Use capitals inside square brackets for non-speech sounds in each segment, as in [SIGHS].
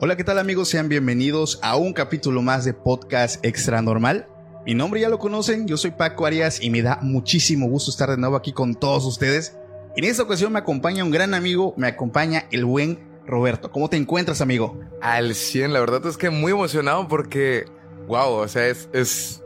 Hola, ¿qué tal amigos? Sean bienvenidos a un capítulo más de Podcast Extra Normal. Mi nombre ya lo conocen, yo soy Paco Arias y me da muchísimo gusto estar de nuevo aquí con todos ustedes. En esta ocasión me acompaña un gran amigo, me acompaña el buen Roberto. ¿Cómo te encuentras, amigo? Al 100, la verdad es que muy emocionado porque, wow, o sea, es, es,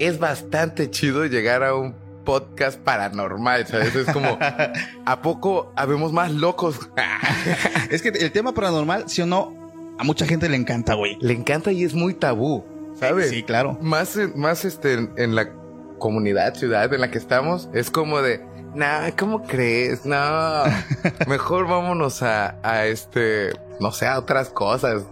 es bastante chido llegar a un podcast paranormal, ¿sabes? Es como, [LAUGHS] ¿a poco habemos más locos? [LAUGHS] es que el tema paranormal, sí o no, a mucha gente le encanta, güey. Le encanta y es muy tabú, ¿sabes? Sí, claro. Más, más este, en, en la comunidad, ciudad en la que estamos, es como de, nah, ¿cómo crees? No, [LAUGHS] mejor vámonos a, a este, no sé, a otras cosas.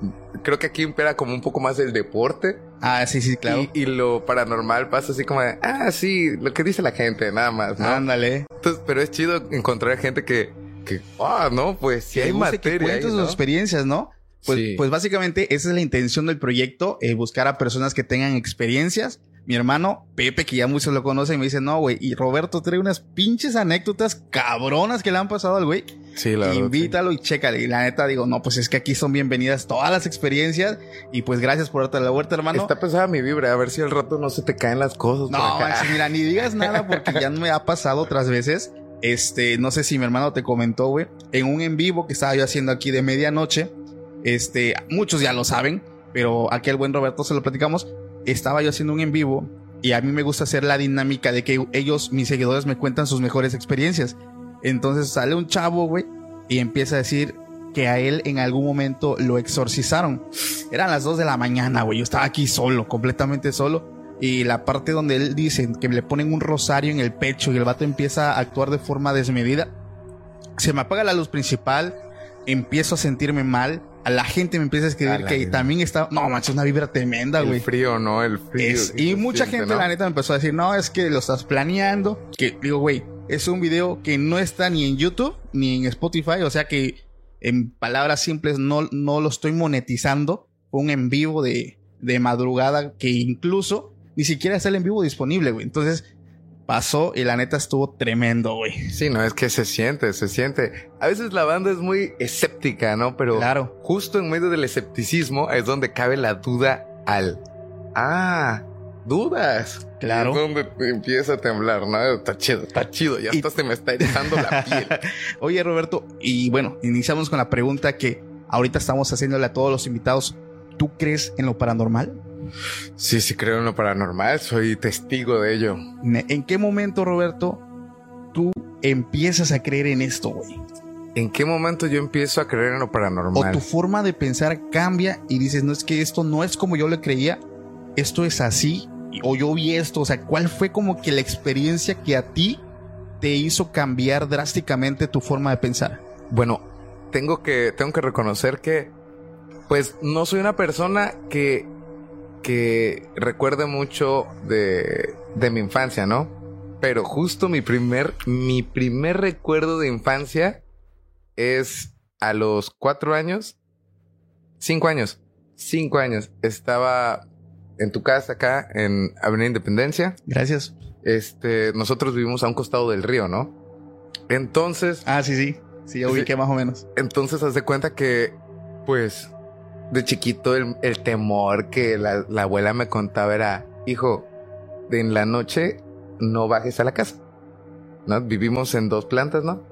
Creo que aquí impera como un poco más el deporte. Ah, sí, sí, claro. Y, y lo paranormal pasa así como de, ah, sí, lo que dice la gente, nada más, ¿no? Ándale. Entonces, pero es chido encontrar gente que, que, ah, no, pues si Que hay que materia. cuente ahí, sus ¿no? experiencias, ¿no? Pues, Sí. pues básicamente esa es la intención del proyecto, eh, buscar a personas que tengan experiencias. Mi hermano Pepe, que ya muchos lo conocen, me dice, no, güey, y Roberto trae unas pinches anécdotas cabronas que le han pasado al güey. Sí, la sí. Invítalo y chécale. Y la neta digo, no, pues es que aquí son bienvenidas todas las experiencias. Y pues gracias por darte la vuelta, hermano. Está pesada mi vibra, a ver si al rato no se te caen las cosas. por No, acá. mira, ni digas nada porque ya me ha pasado otras veces. Este, no sé si mi hermano te comentó, güey, en un en vivo que estaba yo haciendo aquí de medianoche. Este, muchos ya lo saben, pero aquí buen Roberto se lo platicamos. Estaba yo haciendo un en vivo y a mí me gusta hacer la dinámica de que ellos, mis seguidores, me cuentan sus mejores experiencias. Entonces sale un chavo, güey, y empieza a decir que a él en algún momento lo exorcizaron. Eran las 2 de la mañana, güey. Yo estaba aquí solo, completamente solo. Y la parte donde él dice que le ponen un rosario en el pecho y el vato empieza a actuar de forma desmedida. Se me apaga la luz principal, empiezo a sentirme mal. A la gente me empieza a escribir que vida. también está. No, manches, una vibra tremenda, El güey. frío, ¿no? El frío. Es- y mucha siente, gente, ¿no? la neta, me empezó a decir, no, es que lo estás planeando. Que digo, güey, es un video que no está ni en YouTube ni en Spotify. O sea que, en palabras simples, no, no lo estoy monetizando. Fue un en vivo de, de madrugada que incluso ni siquiera está el en vivo disponible, güey. Entonces pasó y la neta estuvo tremendo, güey. Sí, no, es que se siente, se siente. A veces la banda es muy escéptica, ¿no? Pero Claro. justo en medio del escepticismo es donde cabe la duda al... Ah, dudas. Claro. Es donde te empieza a temblar, ¿no? Está chido, está chido. Ya Y- hasta se me está erizando la piel. [LAUGHS] Oye, Roberto, y bueno, iniciamos con la pregunta que ahorita estamos haciéndole a todos los invitados. ¿Tú crees en lo paranormal? Sí, sí creo en lo paranormal. Soy testigo de ello. ¿En qué momento, Roberto, tú empiezas a creer en esto, güey? ¿En qué momento yo empiezo a creer en lo O paranormal? tu forma de pensar cambia y dices, no es que esto no es como yo le creía, esto es así, o yo vi esto, o sea, ¿cuál fue como que la experiencia que a ti te hizo cambiar drásticamente tu forma de pensar? Bueno, tengo que, tengo que reconocer que, pues, no soy una persona que, que recuerde mucho de, de mi infancia, ¿no? Pero justo mi primer, mi primer recuerdo de infancia es a los cuatro años, cinco años, cinco años. Estaba en tu casa acá en Avenida Independencia. Gracias. Este, nosotros vivimos a un costado del río, ¿no? Entonces, Ah, sí, sí. Sí, Sí. ubiqué más o menos. entonces haz de cuenta que, pues, de chiquito el, el temor que la, la abuela me contaba era, hijo, de en la noche no bajes a la casa. ¿no? Vivimos en dos plantas, ¿no?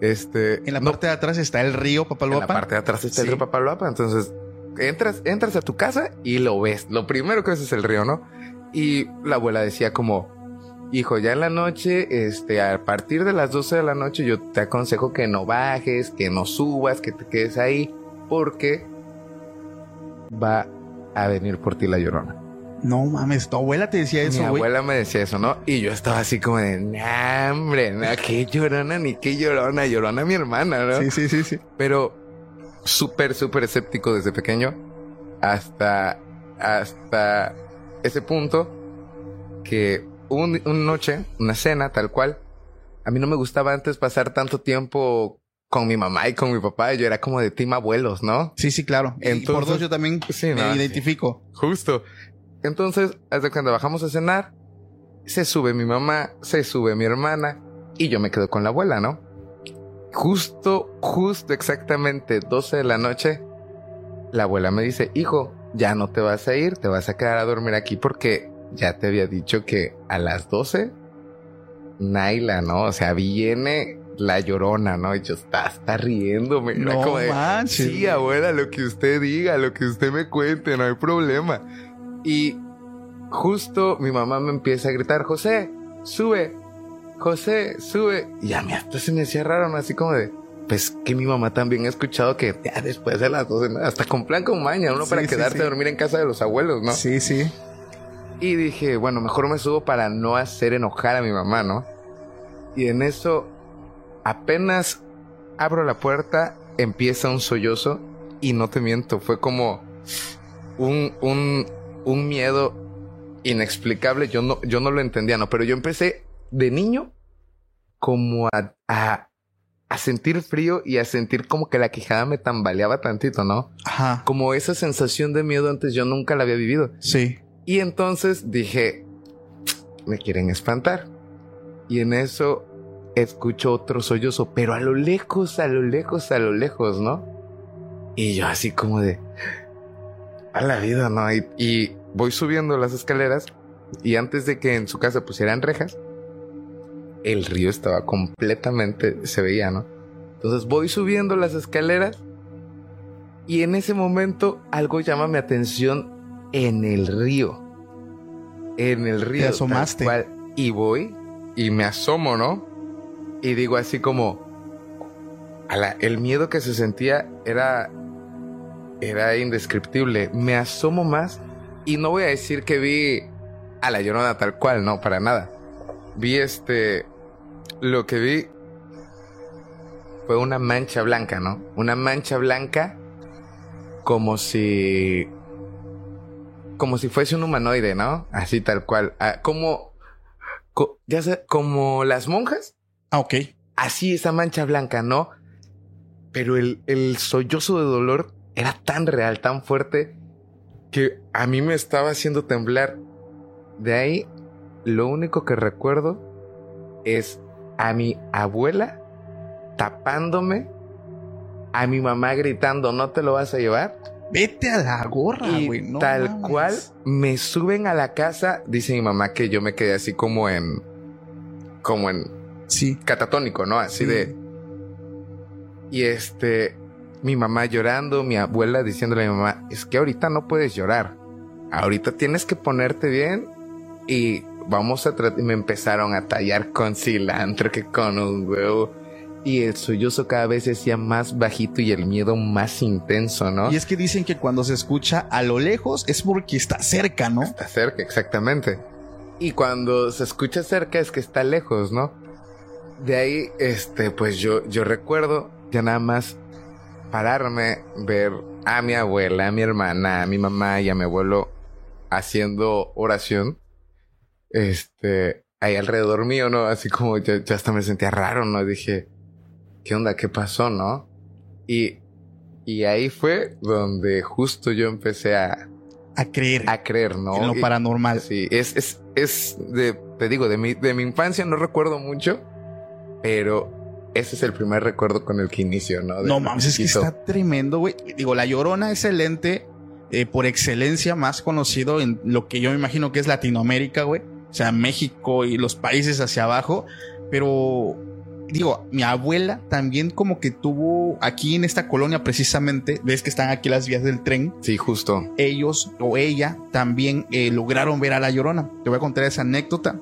Este. En la no- parte de atrás está el río en Papaloapa. la parte de atrás está el río Papaloapa. Entonces, entras, entras a tu casa y lo ves. Lo primero que ves es el río, ¿no? Y la abuela decía como, hijo, ya en la noche, este, a partir de las 12 de la noche, yo te aconsejo que no bajes, que no subas, que te quedes ahí, porque va a venir por ti la llorona. No mames, tu abuela te decía eso, Mi güey. abuela me decía eso, ¿no? Y yo estaba así como de, nah, hombre, no, qué llorona, ni qué llorona, llorona mi hermana, ¿no? Sí, sí, sí, sí. pero súper, súper escéptico desde pequeño hasta, hasta ese punto que un, una noche, una cena tal cual, a mí no me gustaba antes pasar tanto tiempo con mi mamá y con mi papá. Yo era como de team abuelos, ¿no? Sí, sí, claro. y por Entonces- dos yo también Sí, me no, sí. identifico. Justo. Entonces, hasta cuando bajamos a cenar, se sube mi mamá, se sube mi hermana y yo me quedo con la abuela, ¿no? Justo, justo exactamente 12 de la noche, la abuela me dice, hijo, ya no te vas a ir, te vas a quedar a dormir aquí porque ya te había dicho que a las 12, Naila, ¿no? O sea, viene la llorona, ¿no? Y yo, está, está riéndome. Era No como de, manches, Sí, abuela, lo que usted diga, lo que usted me cuente, no hay problema. Y justo mi mamá me empieza a gritar, José, sube, José, sube. Y a mí hasta se me hacía raro, ¿no? Así como de, pues que mi mamá también ha escuchado que ya después de las 12, ¿no? hasta con plan con maña, uno Sí, para sí, quedarte sí. a dormir en casa de los abuelos, ¿no? Sí, sí. Y dije, bueno, mejor me subo para no hacer enojar a mi mamá, ¿no? Y en eso, apenas abro la puerta, empieza un sollozo y no te miento, fue como un, un, un miedo inexplicable. Yo no, yo no lo entendía, ¿no? Pero yo empecé de niño como a, a, a sentir frío y a sentir como que la quijada me tambaleaba tantito, ¿no? Ajá. Como esa sensación de miedo antes yo nunca la había vivido. Sí. Y entonces dije, me quieren espantar. Y en eso escucho otro sollozo, pero a lo lejos, a lo lejos, a lo lejos, ¿no? Y yo así como de, a la vida, ¿no? Y, y voy subiendo las escaleras y antes de que en su casa pusieran rejas, el río estaba completamente, se veía, ¿no? Entonces voy subiendo las escaleras y en ese momento algo llama mi atención en el río. En el río. tal asomaste. cual. Y voy y me asomo, ¿no? Y digo así como... el miedo que se sentía era... Era indescriptible. Me asomo más y no voy a decir que vi a la llorona tal cual, no, para nada. Vi este... Lo que vi fue una mancha blanca, ¿no? Una mancha blanca como si como si fuese un humanoide, ¿no? Así tal cual, Ah, como co- ya sé, como las monjas, Ah, ok. así esa mancha blanca, ¿no? Pero el, el sollozo de dolor era tan real, tan fuerte, que a mí me estaba haciendo temblar. De ahí, lo único que recuerdo es a mi abuela tapándome, a mi mamá gritando, ¿no te lo vas a llevar? Vete a la gorra, güey. no tal mames. cual me suben a la casa, dice mi mamá que yo me quedé así como en, como en Sí. catatónico, ¿no? Así Sí. de. Y este, mi mamá llorando, mi abuela diciéndole a mi mamá, es que ahorita no puedes llorar. Ahorita tienes que ponerte bien y vamos a tratar. Y me empezaron a tallar con cilantro que con un huevo. Y el sollozo cada vez se hacía más bajito y el miedo más intenso, ¿no? Y es que dicen que cuando se escucha a lo lejos es porque está cerca, ¿no? Está cerca, exactamente. Y cuando se escucha cerca es que está lejos, ¿no? De ahí, este, pues yo, yo recuerdo ya nada más pararme, ver a mi abuela, a mi hermana, a mi mamá y a mi abuelo haciendo oración. Este, ahí alrededor mío, ¿no? Así como yo, yo hasta me sentía raro, ¿no? Dije, ¿qué onda? ¿Qué pasó, no? Y, y ahí fue donde justo yo empecé a, A creer a creer, ¿no? en lo Y- paranormal. Sí, es, es, es de, te digo, de mi, de mi infancia no recuerdo mucho, pero ese es el primer recuerdo con el que inicio, ¿no? De No mames, es que está tremendo, güey. Digo, La Llorona es el ente eh, por excelencia más conocido en lo que yo me imagino que es Latinoamérica, güey. O sea, México y los países hacia abajo. Pero digo, mi abuela también como que tuvo aquí en esta colonia precisamente, ves que están aquí las vías del tren. Sí, justo. Ellos o ella también eh, lograron ver a la llorona. Te voy a contar esa anécdota.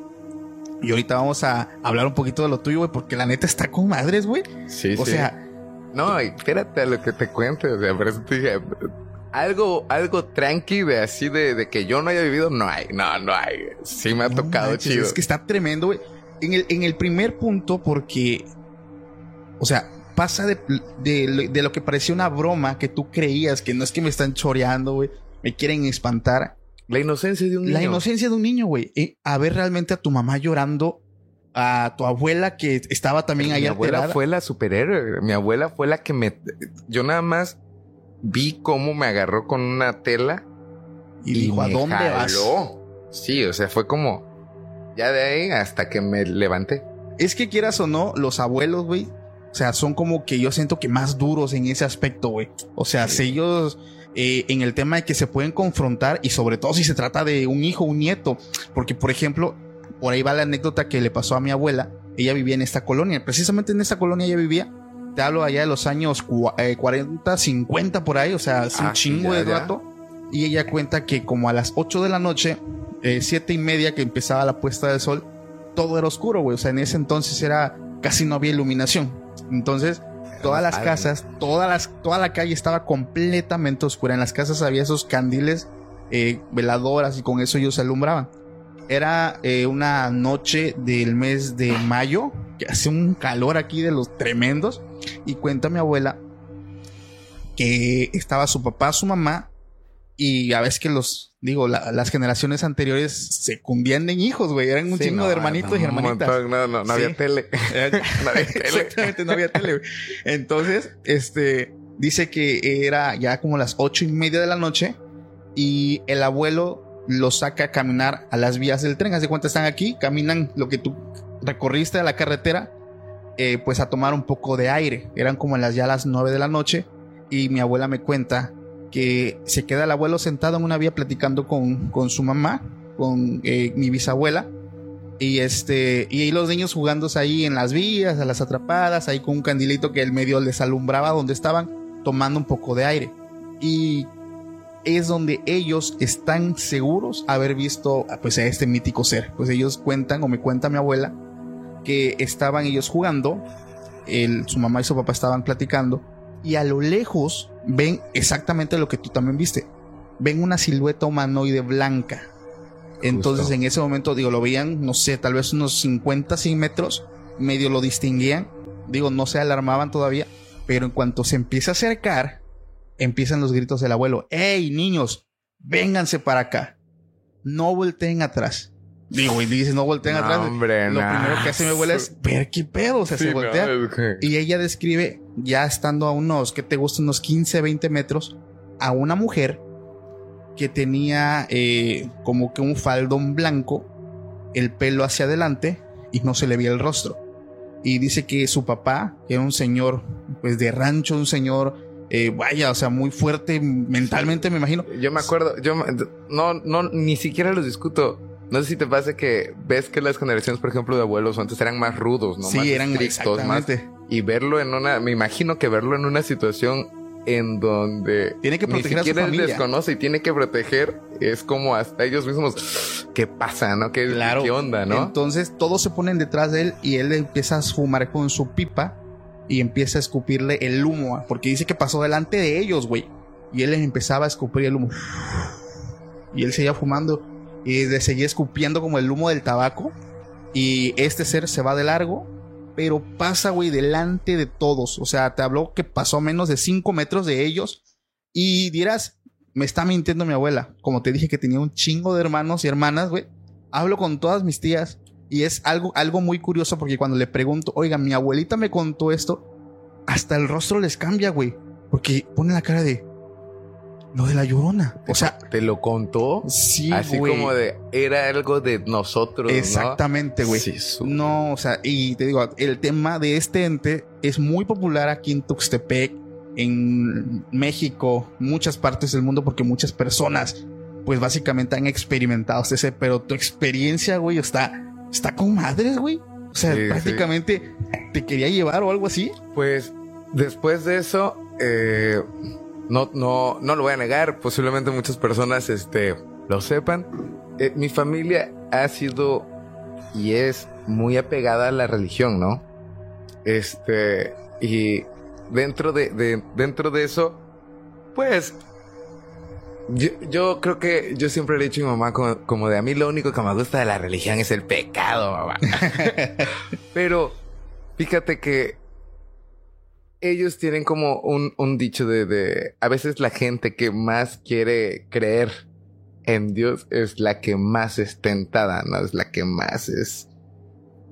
Y ahorita vamos a hablar un poquito de lo tuyo, güey, porque la neta está con madres, güey. Sí, O sí. sea, No, espérate a lo que te cuente. O sea, por eso te dije, algo, algo tranqui de así de, de que yo no haya vivido, no hay. No, no hay. Sí me ha no tocado manches, chido. Es que está tremendo, güey. En el, en el primer punto, porque, o sea, pasa de, de, de lo que parecía una broma que tú creías que no es que me están choreando, güey, me quieren espantar. La inocencia de un niño. La inocencia de un niño, güey. eh, a ver realmente a tu mamá llorando, a tu abuela que estaba también ahí Mi abuela alterada. fue la superhéroe. Mi abuela fue la que me. Yo nada más vi cómo me agarró con una tela y dijo, ¿a dónde vas? Sí, o sea, fue como. Ya de ahí hasta que me levanté. Es que quieras o no, los abuelos, güey. O sea, son como que yo siento que más duros en ese aspecto, güey. O sea, si ellos eh, en el tema de que se pueden confrontar y sobre todo si se trata de un hijo, un nieto. Porque, por ejemplo, por ahí va la anécdota que le pasó a mi abuela. Ella vivía en esta colonia. Precisamente en esta colonia ella vivía. Te hablo allá de los años cua- eh, 40, 50 por ahí. O sea, es un Ah, chingo ya, de rato. Y ella cuenta que como a las 8 de la noche, eh, siete y media que empezaba la puesta del sol, todo era oscuro, güey. O sea, en ese entonces era casi no había iluminación. Entonces, todas las casas, todas las, toda la calle estaba completamente oscura. En las casas había esos candiles, eh, veladoras y con eso ellos se alumbraban. Era eh, una noche del mes de mayo, que hace un calor aquí de los tremendos. Y cuenta mi abuela que estaba su papá, su mamá, y a veces que los, digo, la- las generaciones anteriores se cundían en hijos, güey. Eran un Sí, chingo no, de hermanitos y hermanitas. No, no, no Sí. había tele. [LAUGHS] [LAUGHS] No había tele. Exactamente, no había tele. güey. Entonces, este, dice que era ya como las ocho y media de la noche y el abuelo lo saca a caminar a las vías del tren. Haz de cuenta, están aquí, caminan lo que tú recorriste a la carretera, eh, pues a tomar un poco de aire. Eran como las ya las nueve de la noche y mi abuela me cuenta que se queda el abuelo sentado en una vía platicando con, con su mamá, con eh, mi bisabuela. Y este, y los niños jugándose ahí en las vías, a las atrapadas, ahí con un candilito que el medio les alumbraba donde estaban, tomando un poco de aire. Y es donde ellos están seguros haber visto pues a este mítico ser. Pues ellos cuentan, o me cuenta mi abuela, que estaban ellos jugando, el, su mamá y su papá estaban platicando, y a lo lejos ven exactamente lo que tú también viste. Ven una silueta humanoide blanca. Entonces Justo. en ese momento, digo, lo veían, no sé, tal vez unos 50, 100 metros, medio lo distinguían, digo, no se alarmaban todavía, pero en cuanto se empieza a acercar, empiezan los gritos del abuelo, ¡Ey, niños! Vénganse para acá. No volteen atrás. Digo, y dices, no volteen No, atrás. hombre, Lo no. primero que hace mi abuela es ver qué pedo, o sea, Sí, se no, voltea. que- Y ella describe, ya estando a unos, que te gusta? Unos 15, 20 metros, a una mujer que tenía eh, como que un faldón blanco, el pelo hacia adelante y no se le veía el rostro. Y dice que su papá, era un señor, pues de rancho, un señor, eh, vaya, o sea, muy fuerte mentalmente, me imagino. Yo me acuerdo, yo no, no, ni siquiera los discuto. No sé si te pasa que ves que las generaciones, por ejemplo, de abuelos antes eran más rudos, ¿no? sí, más eran estrictos, más. Y verlo en una, me imagino que verlo en una situación en donde Tiene que ni proteger a su siquiera él familia. desconoce y tiene que proteger, es como hasta ellos mismos, ¿qué pasa, no? ¿Qué, Claro. qué onda, no? Entonces todos se ponen detrás de él y él empieza a fumar con su pipa y empieza a escupirle el humo, porque dice que pasó delante de ellos, güey. Y él les empezaba a escupir el humo. Y él seguía fumando y le seguía escupiendo como el humo del tabaco. Y este ser se va de largo, pero pasa, güey, delante de todos. O sea, te habló que pasó menos de 5 metros de ellos. Y dirás, me está mintiendo mi abuela. Como te dije que tenía un chingo de hermanos y hermanas, güey. Hablo con todas mis tías. Y es algo, algo muy curioso porque cuando le pregunto, oiga, mi abuelita me contó esto, hasta el rostro les cambia, güey. Porque pone la cara de lo de la llorona. O sea, ¿Te lo contó? sí, Así güey. como de, era algo de nosotros, ¿no? Exactamente, güey. Sí, su- No, o sea, y te digo, el tema de este ente es muy popular aquí en Tuxtepec, en México, muchas partes del mundo, porque muchas personas, pues básicamente han experimentado ese, pero tu experiencia, güey, está, está con madres, güey. sea, Sí, sí. prácticamente te quería llevar o algo así. Pues después de eso, eh, no, no, no lo voy a negar, posiblemente muchas personas este, lo sepan. Eh, mi familia ha sido y es muy apegada a la religión, ¿no? Este, y dentro de, de- dentro de eso, pues, yo, yo creo que yo siempre le he dicho a mi mamá como, como de a mí lo único que me gusta de la religión es el pecado, mamá. [LAUGHS] Pero fíjate que ellos tienen como un, un dicho de, de, a veces la gente que más quiere creer en Dios es la que más es tentada, ¿no? Es la que más es,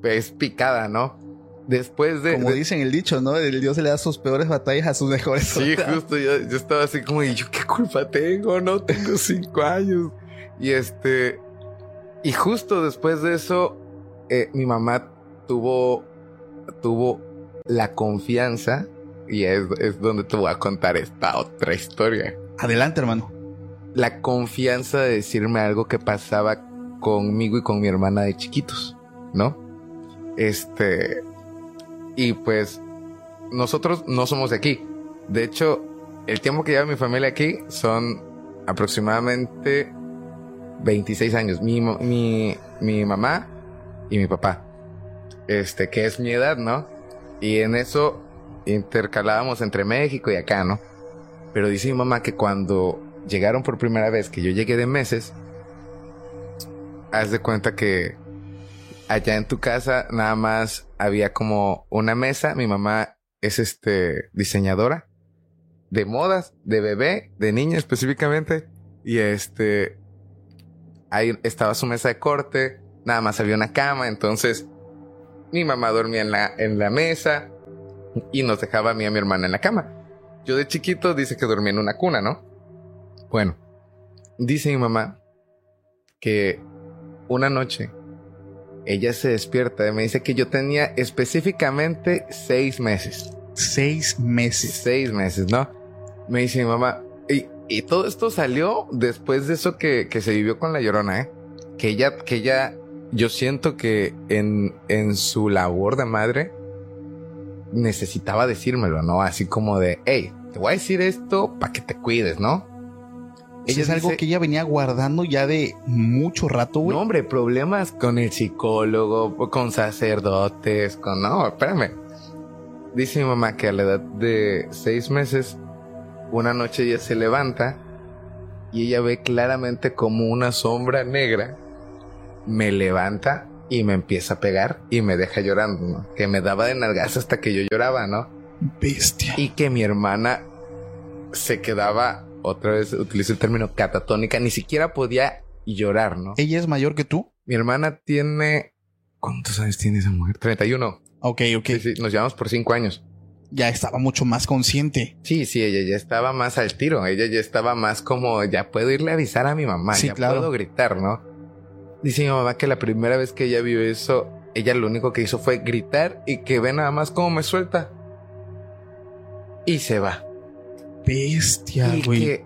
es picada, ¿no? Después de... Como de- dicen el dicho, ¿no? El Dios le da sus peores batallas a sus mejores Sí, soldados. justo, yo, yo estaba así como, ¿y yo qué culpa tengo? No tengo cinco años. Y este, y justo después de eso, eh, mi mamá tuvo, tuvo la confianza, y es, es donde te voy a contar esta otra historia. Adelante, hermano. La confianza de decirme algo que pasaba conmigo y con mi hermana de chiquitos, ¿no? Este, y pues nosotros no somos de aquí. De hecho, el tiempo que lleva mi familia aquí son aproximadamente 26 años. Mi, mi, mi mamá y mi papá. Este, que es mi edad, ¿no? Y en eso intercalábamos entre México y acá, ¿no? Pero dice mi mamá que cuando llegaron por primera vez, que yo llegué de meses, haz de cuenta que allá en tu casa nada más había como una mesa. Mi mamá es este diseñadora de modas, de bebé, de niña específicamente. Y este ahí estaba su mesa de corte, nada más había una cama, entonces mi mamá dormía en la, en la mesa y nos dejaba a mí y a mi hermana en la cama. Yo de chiquito dice que dormía en una cuna, ¿no? Bueno, dice mi mamá que una noche ella se despierta y me dice que yo tenía específicamente seis meses. Seis meses. Seis meses, ¿no? Me dice mi mamá. Y, y todo esto salió después de eso que, que se vivió con la llorona, ¿eh? Que ella, que ella, yo siento que en, en su labor de madre necesitaba decírmelo, ¿no? Así como de, hey, te voy a decir esto para que te cuides, ¿no? Ella es algo dice- que ella venía guardando ya de mucho rato, güey. no, hombre, problemas con el psicólogo, con sacerdotes, con... No, espérame. Dice mi mamá que a la edad de seis meses, una noche ella se levanta y ella ve claramente como una sombra negra me levanta y me empieza a pegar y me deja llorando, ¿no? Que me daba de nalgas hasta que yo lloraba, ¿no? Bestia. Y que mi hermana se quedaba, otra vez utilizo el término catatónica, ni siquiera podía llorar, ¿no? ¿Ella es mayor que tú? Mi hermana tiene. ¿Cuántos años tiene esa mujer? 31. Ok, ok. Sí, sí, nos llevamos por 5 años. Ya estaba mucho más consciente. Sí, sí, ella ya estaba más al tiro. Ella ya estaba más como, ya puedo irle a avisar a mi mamá, Sí, ya claro. puedo gritar, ¿no? Dice mi mamá que la primera vez que ella vio eso, ella lo único que hizo fue gritar y que ve nada más cómo me suelta. Y se va. Bestia, y güey. que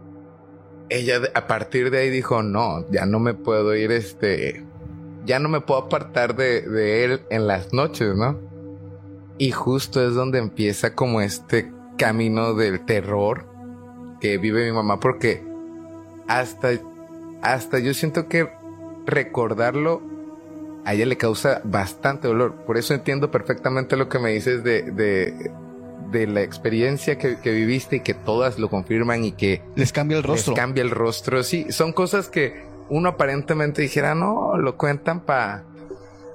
ella a partir de ahí dijo, no, ya no me puedo ir, este, ya no me puedo apartar de, de él en las noches, ¿no? Y justo es donde empieza como este camino del terror que vive mi mamá, porque hasta, hasta yo siento que recordarlo a ella le causa bastante dolor. Por eso entiendo perfectamente lo que me dices de, de, de la experiencia que, que viviste y que todas lo confirman y que Les cambia el rostro. les cambia el rostro. Sí, son cosas que uno aparentemente dijera, no, lo cuentan pa,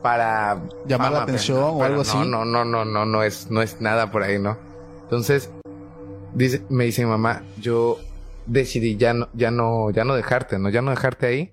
para Llamar la fama, pero atención o pero algo no, así. No, no, no, no, no es, no es nada por ahí, ¿no? Entonces, dice, me dice mi mamá, yo decidí ya no, ya no, ya no dejarte, ¿no? Ya no dejarte ahí,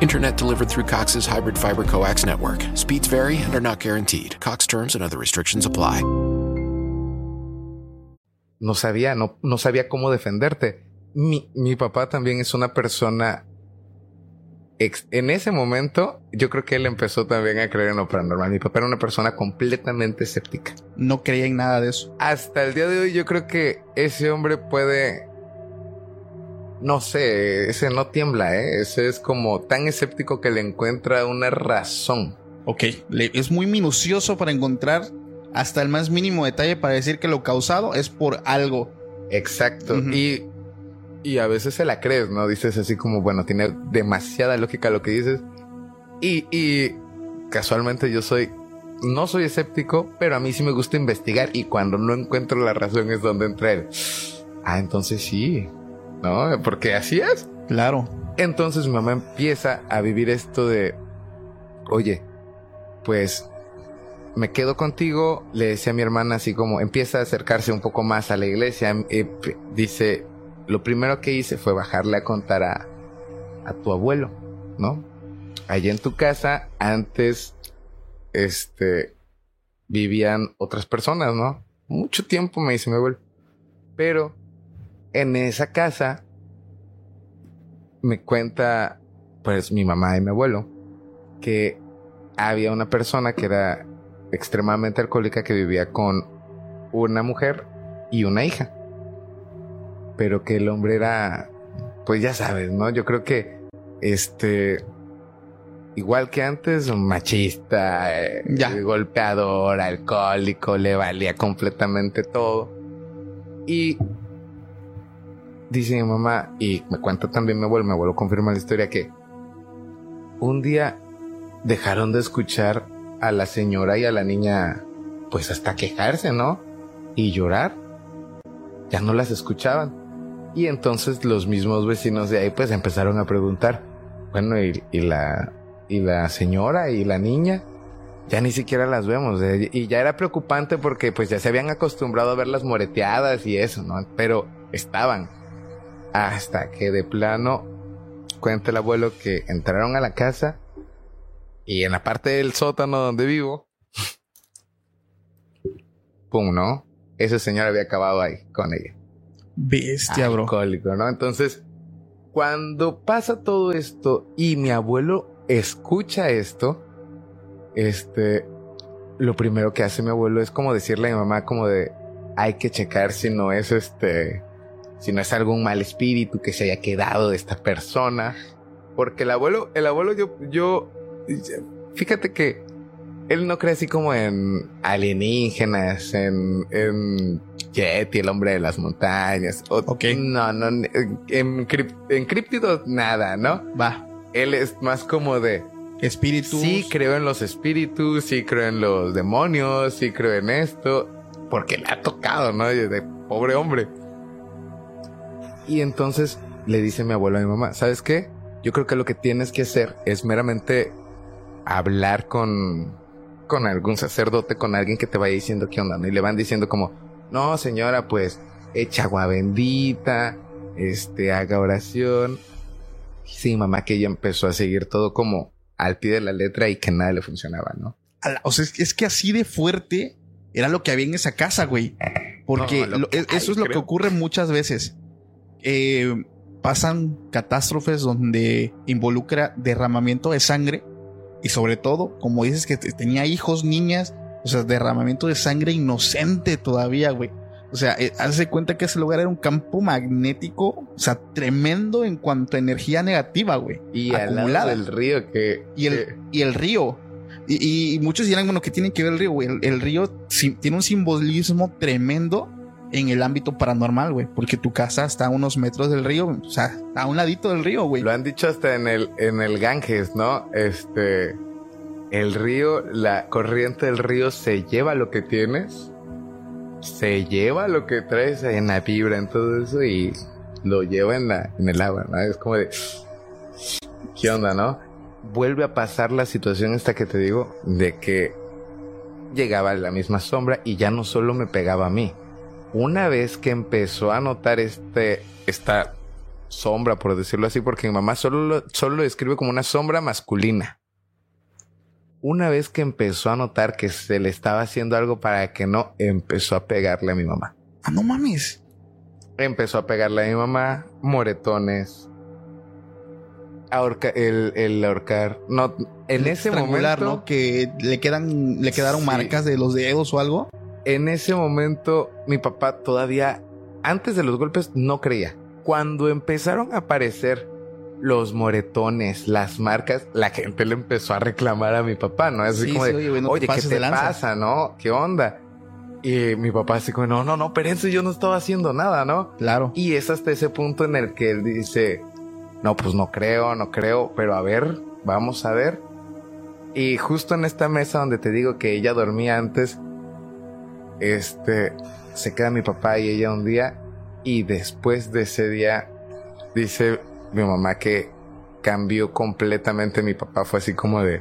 Internet delivered through Cox's hybrid fiber coax network. Speeds vary and are not guaranteed. Cox terms and other restrictions apply. No sabía, no, no sabía cómo defenderte. Mi, mi papá también es una persona. ex- en ese momento, yo creo que él empezó también a creer en lo paranormal. Mi papá era una persona completamente escéptica. No creía en nada de eso. Hasta el día de hoy, yo creo que ese hombre puede. No sé, ese no tiembla, ¿eh? Ese es como tan escéptico que le encuentra una razón. Ok, le- es muy minucioso para encontrar hasta el más mínimo detalle para decir que lo causado es por algo. Exacto. Y, y a veces se la crees, ¿no? Dices así como, bueno, tiene demasiada lógica lo que dices. Y, y casualmente yo soy, no soy escéptico, pero a mí sí me gusta investigar y cuando no encuentro la razón es donde entra el, ah, entonces sí, ¿no? Porque así es. Claro. Entonces mi mamá empieza a vivir esto de, oye, pues me quedo contigo, le decía a mi hermana así como empieza a acercarse un poco más a la iglesia, p- dice, lo primero que hice fue bajarle a contar a, a tu abuelo, ¿no? Allá en tu casa, antes, este, vivían otras personas, ¿no? Mucho tiempo me dice mi abuelo. Pero en esa casa me cuenta, pues, mi mamá y mi abuelo, que había una persona que era extremadamente alcohólica que vivía con una mujer y una hija. Pero que el hombre era, pues ya sabes, ¿no? Yo creo que, este, igual que antes, machista, eh, Ya. golpeador, alcohólico, le valía completamente todo. Y dice mi mamá, y me cuenta también mi abuelo, mi abuelo confirma la historia que un día dejaron de escuchar a la señora y a la niña, pues hasta quejarse, ¿no? Y llorar. Ya no las escuchaban. Y entonces los mismos vecinos de ahí pues empezaron a preguntar, bueno, y, la, y la señora y la niña, ya ni siquiera las vemos. eh, Y ya era preocupante porque pues ya se habían acostumbrado a verlas moreteadas y eso, ¿no? Pero estaban. Hasta que de plano cuenta el abuelo que entraron a la casa y en la parte del sótano donde vivo, [LAUGHS] pum, ¿no? Ese señor había acabado ahí con ella. Bestia, bro. Alcohólico, ¿no? Entonces, cuando pasa todo esto y mi abuelo escucha esto, este, lo primero que hace mi abuelo es como decirle a mi mamá como de, hay que checar si no es este, si no es algún mal espíritu que se haya quedado de esta persona. Porque el abuelo, el abuelo yo, yo, fíjate que él no cree así como en alienígenas, en, en Yeti, el hombre de las montañas. o- Ok. No, no, en, crip- en nada, ¿no? Va. Él es más como de, Espíritus. sí creo en los espíritus, sí creo en los demonios, sí creo en esto, porque le ha tocado, ¿no? De pobre hombre. Y entonces le dice mi abuelo a mi mamá, ¿sabes qué? Yo creo que lo que tienes que hacer es meramente hablar con, con algún sacerdote, con alguien que te vaya diciendo qué onda, ¿no? Y le van diciendo como, no, señora, pues echa agua bendita, este, haga oración. Sí, mamá, que ella empezó a seguir todo como al pie de la letra y que nada le funcionaba, ¿no? O sea, es que, así de fuerte era lo que había en esa casa, güey. [LAUGHS] Porque No, lo hay, eso es lo que ocurre muchas veces. Eh, pasan catástrofes donde involucra derramamiento de sangre y sobre todo, como dices que te- tenía hijos, niñas, o sea, derramamiento de sangre inocente todavía, güey. O sea, eh, hazte cuenta que ese lugar era un campo magnético, o sea, tremendo en cuanto a energía negativa, güey. Y al lado acumulada. del río que... Y el, que- y el río. Y, y muchos dirán, bueno, ¿qué tiene que ver el río, güey? El, el río tiene un simbolismo tremendo en el ámbito paranormal, güey. Porque tu casa está a unos metros del río, o sea, a un ladito del río, güey. Lo han dicho hasta en el, en el Ganges, ¿no? Este, el río, la corriente del río se lleva lo que tienes, se lleva lo que traes en la vibra, en todo eso y lo lleva en, la, en el agua, ¿no? Es como de, ¿qué onda, no? Vuelve a pasar la situación esta que te digo, de que llegaba la misma sombra y ya no solo me pegaba a mí. Una vez que empezó a notar este, esta sombra, por decirlo así, porque mi mamá solo lo, solo lo describe como una sombra masculina. Una vez que empezó a notar que se le estaba haciendo algo para que no, empezó a pegarle a mi mamá. Ah, no mames. Empezó a pegarle a mi mamá, moretones, ahorca, el, el ahorcar. No, en ese momento. ¿no? Que le quedan, le quedaron Sí. marcas de los dedos o algo. En ese momento, mi papá todavía, antes de los golpes, no creía. Cuando empezaron a aparecer los moretones, las marcas, la gente le empezó a reclamar a mi papá, ¿no? Así Sí, como sí, de, oye, oye, ¿qué te lanza". pasa, no? ¿Qué onda? Y mi papá así como, no, no, no, pero eso yo no estaba haciendo nada, ¿no? Claro. Y es hasta ese punto en el que él dice, no, pues no creo, no creo, pero a ver, vamos a ver. Y justo en esta mesa donde te digo que ella dormía antes, este, se queda mi papá y ella un día y después de ese día dice mi mamá que cambió completamente mi papá, fue así como de,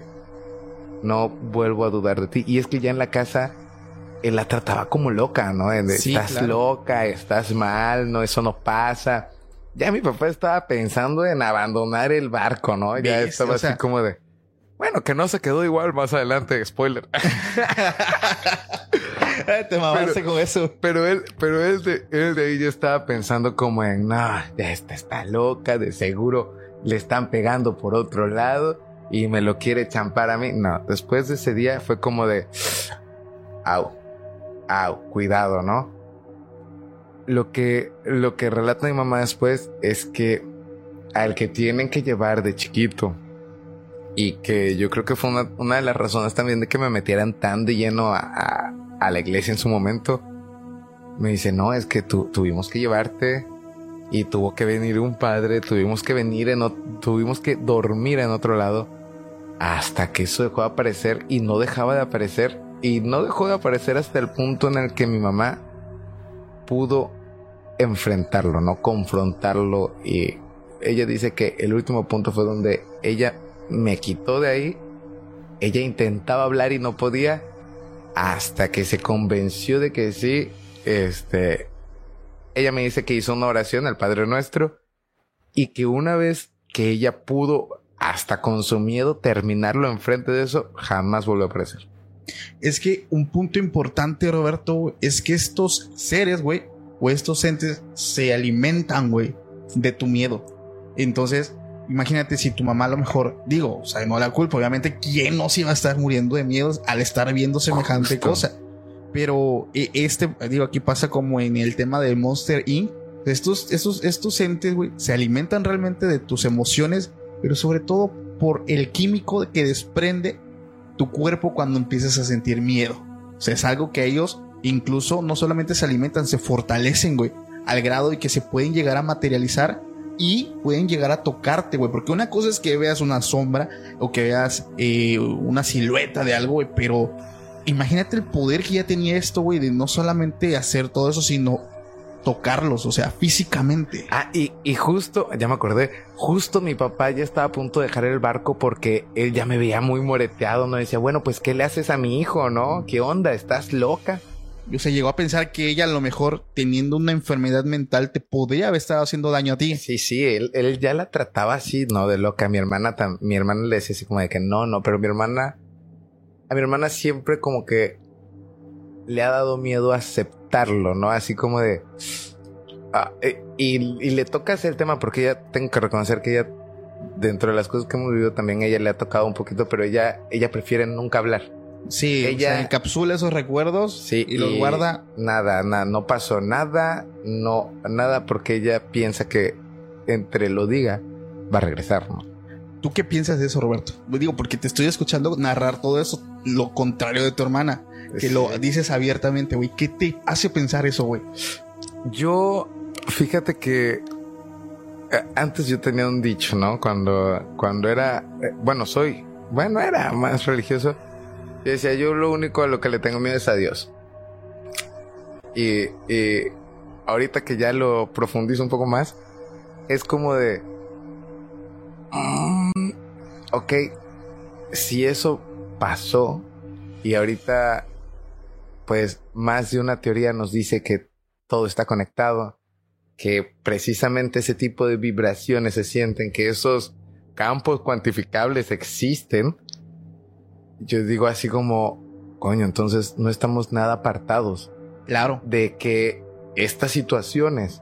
no vuelvo a dudar de ti. Y es que ya en la casa él la trataba como loca, ¿no? De, Sí, estás claro. loca, estás mal, no, eso no pasa. Ya mi papá estaba pensando en abandonar el barco, ¿no? Ya ¿Ves? estaba O sea- así como de, bueno, que no se quedó igual más adelante, spoiler. [LAUGHS] [LAUGHS] Te mamaste con eso. Pero él, pero él de, él de ahí ya estaba pensando como en, no, ya esta está loca, de seguro le están pegando por otro lado y me lo quiere champar a mí. No, después de ese día fue como de, au, au, cuidado, ¿no? Lo que, lo que relata mi mamá después es que al que tienen que llevar de chiquito y que yo creo que fue una, una de las razones también de que me metieran tan de lleno a, a- a la iglesia en su momento. Me dice, no, es que tu- tuvimos que llevarte y tuvo que venir un padre, tuvimos que venir en, tuvimos que dormir en otro lado hasta que eso dejó de aparecer y no dejaba de aparecer y no dejó de aparecer hasta el punto en el que mi mamá pudo enfrentarlo, no confrontarlo y ella dice que el último punto fue donde ella me quitó de ahí, ella intentaba hablar y no podía hasta que se convenció de que sí, este, ella me dice que hizo una oración al Padre Nuestro y que una vez que ella pudo hasta con su miedo terminarlo enfrente de eso, jamás volvió a aparecer. Es que un punto importante, Roberto, es que estos seres, güey, o estos entes se alimentan, güey, de tu miedo. Entonces, imagínate si tu mamá a lo mejor, digo, o sea, no la culpa, obviamente, ¿quién no se iba a estar muriendo de miedo al estar viendo semejante Justo. cosa? Pero eh, este, digo, aquí pasa como en el tema del Monster Inc. Estos, estos, estos entes, güey, se alimentan realmente de tus emociones, pero sobre todo por el químico que desprende tu cuerpo cuando empiezas a sentir miedo. O sea, es algo que ellos incluso no solamente se alimentan, se fortalecen, güey, al grado de que se pueden llegar a materializar y pueden llegar a tocarte, güey. Porque una cosa es que veas una sombra o que veas eh, una silueta de algo, güey, pero imagínate el poder que ya tenía esto, güey, de no solamente hacer todo eso, sino tocarlos, o sea, físicamente. Ah, y, y justo, ya me acordé, justo mi papá ya estaba a punto de dejar el barco porque él ya me veía muy moreteado, ¿no? Decía, bueno, pues, ¿qué le haces a mi hijo, no? ¿Qué onda? ¿Estás loca? O sea, llegó a pensar que ella a lo mejor teniendo una enfermedad mental te podría haber estado haciendo daño a ti. Sí, sí, él, él ya la trataba así, ¿no? De loca. Mi hermana, tam- mi hermana le decía así como de que no, no, pero mi hermana, a mi hermana siempre como que le ha dado miedo aceptarlo, ¿no? Así como de... ah, eh, y, y le toca ese el tema porque ella, tengo que reconocer que ella, dentro de las cosas que hemos vivido también, ella le ha tocado un poquito, pero ella, ella prefiere nunca hablar. Sí, Ella- encapsula esos recuerdos Sí, y los guarda. Nada, nada, no pasó nada, no, nada porque ella piensa que entre lo diga va a regresar, ¿no? ¿Tú qué piensas de eso, Roberto? Digo, porque te estoy escuchando narrar todo eso, lo contrario de tu hermana, que Sí. lo dices abiertamente, güey. ¿Qué te hace pensar eso, güey? Yo, fíjate que eh, antes yo tenía un dicho, ¿no? Cuando, cuando era, eh, bueno, soy, bueno, era más religioso. Yo decía, yo lo único a lo que le tengo miedo es a Dios. Y, y ahorita que ya lo profundizo un poco más, es como de... mm, ok, si eso pasó y ahorita pues más de una teoría nos dice que todo está conectado, que precisamente ese tipo de vibraciones se sienten, que esos campos cuantificables existen, yo digo así como, coño, entonces no estamos nada apartados Claro. de que estas situaciones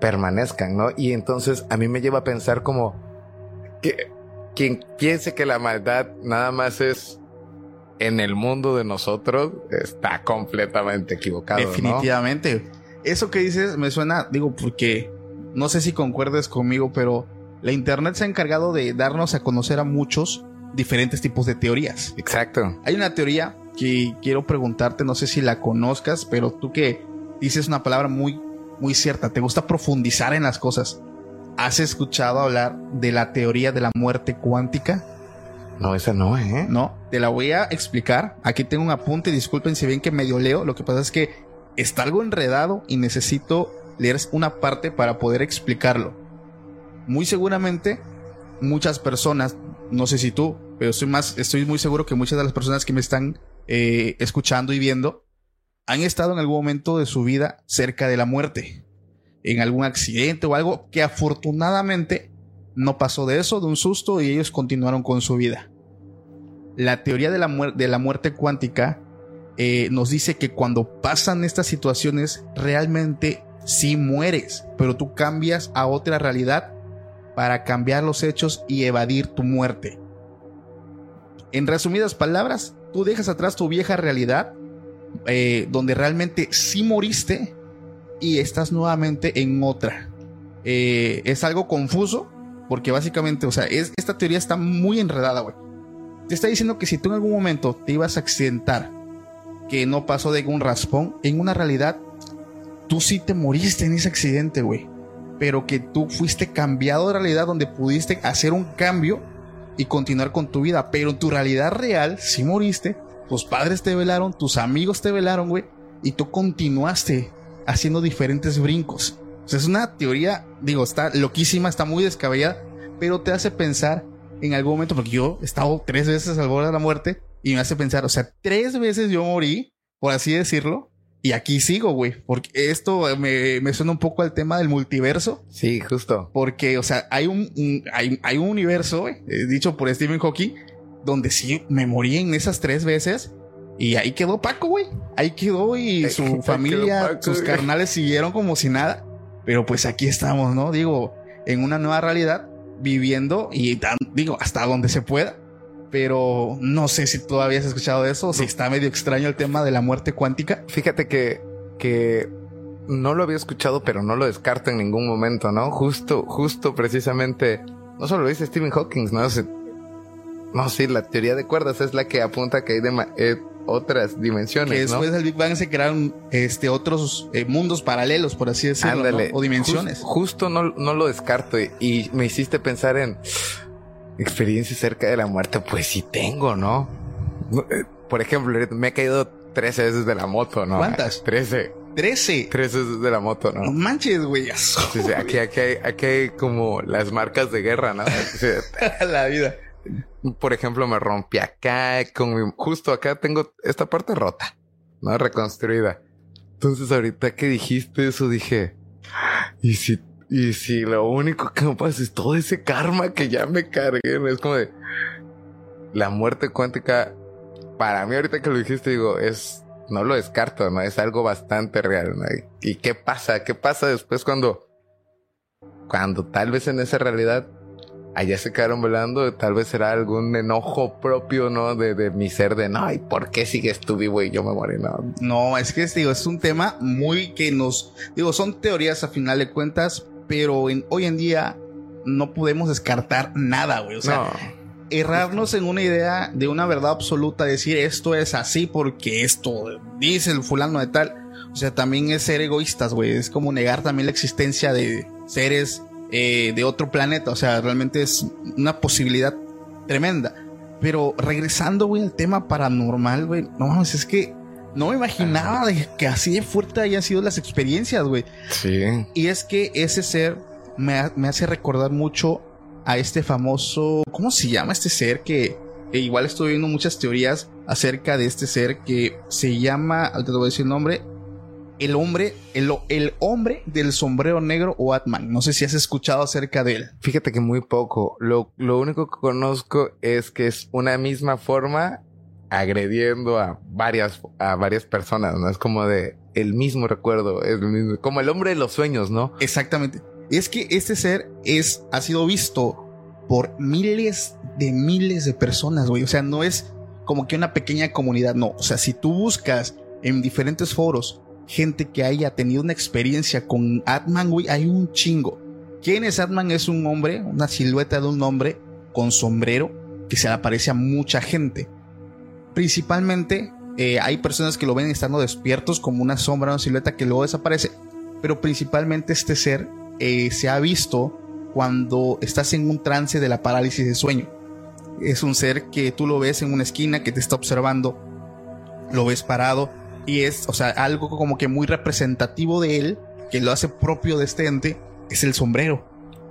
permanezcan, ¿no? Y entonces a mí me lleva a pensar como que quien piense que la maldad nada más es en el mundo de nosotros está completamente equivocado. ¿no? Definitivamente. Eso que dices me suena, digo, porque no sé si concuerdes conmigo, pero la internet se ha encargado de darnos a conocer a muchos diferentes tipos de teorías. Exacto. Hay una teoría que quiero preguntarte, no sé si la conozcas, pero tú que dices una palabra muy, muy cierta, te gusta profundizar en las cosas. ¿Has escuchado hablar de la teoría de la muerte cuántica? No, esa no, ¿eh? No, te la voy a explicar. Aquí tengo un apunte, disculpen si ven que medio leo. Lo que pasa es que está algo enredado y necesito leer una parte para poder explicarlo. Muy seguramente, muchas personas, no sé si tú, pero estoy más, estoy muy seguro que muchas de las personas que me están eh, escuchando y viendo han estado en algún momento de su vida cerca de la muerte, en algún accidente o algo que afortunadamente no pasó de eso, de un susto, y ellos continuaron con su vida. La teoría de la, muerte cuántica eh, nos dice que cuando pasan estas situaciones, realmente sí mueres, pero tú cambias a otra realidad para cambiar los hechos y evadir tu muerte. En resumidas palabras, tú dejas atrás tu vieja realidad, eh, donde realmente sí moriste y estás nuevamente en otra. Eh, es algo confuso, porque básicamente, o sea, es- esta teoría está muy enredada, güey. Te está diciendo que si tú en algún momento te ibas a accidentar, que no pasó de un raspón, en una realidad, tú sí te moriste en ese accidente, güey. Pero que tú fuiste cambiado de realidad donde pudiste hacer un cambio y continuar con tu vida. Pero en tu realidad real, sí moriste, tus padres te velaron, tus amigos te velaron, güey, y tú continuaste haciendo diferentes brincos. O sea, es una teoría, digo, está loquísima, está muy descabellada, pero te hace pensar en algún momento, porque yo he estado tres veces al borde de la muerte y me hace pensar, o sea, tres veces yo morí, por así decirlo, y aquí sigo, güey, porque esto me, me suena un poco al tema del multiverso, Sí, justo. porque, o sea, hay un, un- hay, hay un universo, güey, eh, dicho por Stephen Hawking, donde sí me morí en esas tres veces. Y ahí quedó Paco, güey. Ahí quedó y Ahí su quedó familia, Paco, sus güey. carnales siguieron como si nada. Pero pues aquí estamos, ¿no? Digo, en una nueva realidad, viviendo y tan- digo, hasta donde se pueda. Pero no sé si todavía has escuchado de eso, o si está medio extraño el tema de la muerte cuántica. Fíjate que, que no lo había escuchado, pero no lo descarto en ningún momento, ¿no? Justo, justo precisamente, no solo lo dice Stephen Hawking, ¿no? Se- no, sí, la teoría de cuerdas es la que apunta que hay eh, otras dimensiones, Que ¿no? después del Big Bang se crearon este, otros eh, mundos paralelos, por así decirlo, ¿no? Ándale. o dimensiones. Jus- justo no, no lo descarto y, y me hiciste pensar en experiencias cerca de la muerte. Pues sí tengo, ¿no? Eh, Por ejemplo, me he caído 13 veces de la moto, ¿no? ¿Cuántas? 13. 13. 13 veces de la moto, ¿no? No manches, güey. Sí, sí, aquí, aquí, hay, aquí hay como las marcas de guerra, ¿no? Sí, [LAUGHS] la vida. por ejemplo, me rompí acá, con mi- justo acá tengo esta parte rota, ¿no? Reconstruida. Entonces, ahorita que dijiste eso, dije, y si, y si lo único que me pasa es todo ese karma que ya me cargué, es como de la muerte cuántica. Para mí, ahorita que lo dijiste, digo, es, no lo descarto, ¿no? Es algo bastante real, ¿no? ¿Y, y qué pasa? ¿Qué pasa después cuando, cuando tal vez en esa realidad allá se quedaron velando, tal vez será algún enojo propio, ¿no? De, de mi ser de, no, ¿y por qué sigues tú vivo y yo me morí? No, No, es que digo, es un tema muy que nos, digo, son teorías a final de cuentas, pero en, hoy en día no podemos descartar nada, güey. O sea, no. errarnos en una idea de una verdad absoluta, decir esto es así porque esto dice el fulano de tal. O sea, también es ser egoístas, güey. Es como negar también la existencia de seres eh, de otro planeta. O sea, realmente es una posibilidad tremenda. Pero regresando, güey, al tema paranormal, güey. No mames, es que no me imaginaba de que así de fuerte hayan sido las experiencias, güey. Sí. Y es que ese ser me, me hace recordar mucho a este famoso, ¿cómo se llama este ser que e igual estoy viendo muchas teorías acerca de este ser que se llama, te voy a decir el nombre, el hombre, el, el hombre del sombrero negro o Atman. No sé si has escuchado acerca de él. Fíjate que muy poco. Lo, lo único que conozco es que es una misma forma agrediendo a varias, a varias personas, ¿no? Es como de el mismo recuerdo, es como el hombre de los sueños, ¿no? Exactamente. Es que este ser es, ha sido visto por miles de miles de personas, güey. O sea, no es como que una pequeña comunidad, no. O sea, si tú buscas en diferentes foros gente que haya tenido una experiencia con Atman, güey, hay un chingo. ¿Quién es Atman? Es un hombre, una silueta de un hombre con sombrero que se le aparece a mucha gente. Principalmente eh, hay personas que lo ven estando despiertos como una sombra, una silueta que luego desaparece. Pero principalmente este ser eh, se ha visto cuando estás en un trance de la parálisis de sueño. Es un ser que tú lo ves en una esquina, que te está observando, lo ves parado y es, o sea, algo como que muy representativo de él, que lo hace propio de este ente, es el sombrero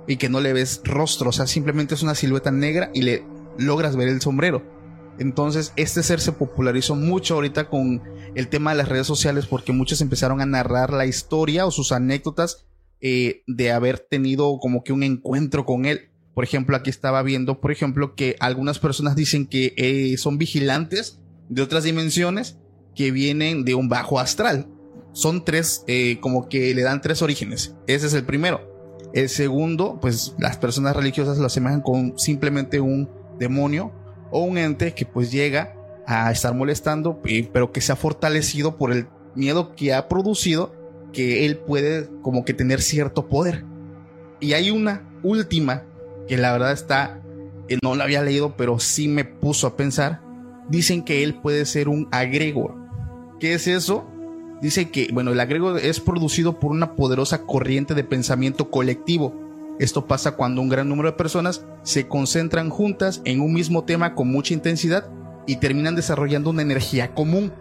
y que no le ves rostro, o sea, simplemente es una silueta negra y le logras ver el sombrero. Entonces, este ser se popularizó mucho ahorita con el tema de las redes sociales porque muchos empezaron a narrar la historia o sus anécdotas eh, de haber tenido como que un encuentro con él. Por ejemplo, aquí estaba viendo, por ejemplo, que algunas personas dicen que eh, son vigilantes de otras dimensiones que vienen de un bajo astral. Son tres, eh, como que le dan tres orígenes. Ese es el primero. El segundo, pues las personas religiosas lo asemejan con simplemente un demonio o un ente que pues llega a estar molestando, pero que se ha fortalecido por el miedo que ha producido que él puede como que tener cierto poder. Y hay una última que la verdad está, no la había leído, pero sí me puso a pensar. Dicen que él puede ser un agregor. ¿Qué es eso? Dice que, bueno, el agregor es producido por una poderosa corriente de pensamiento colectivo. Esto pasa cuando un gran número de personas se concentran juntas en un mismo tema con mucha intensidad y terminan desarrollando una energía común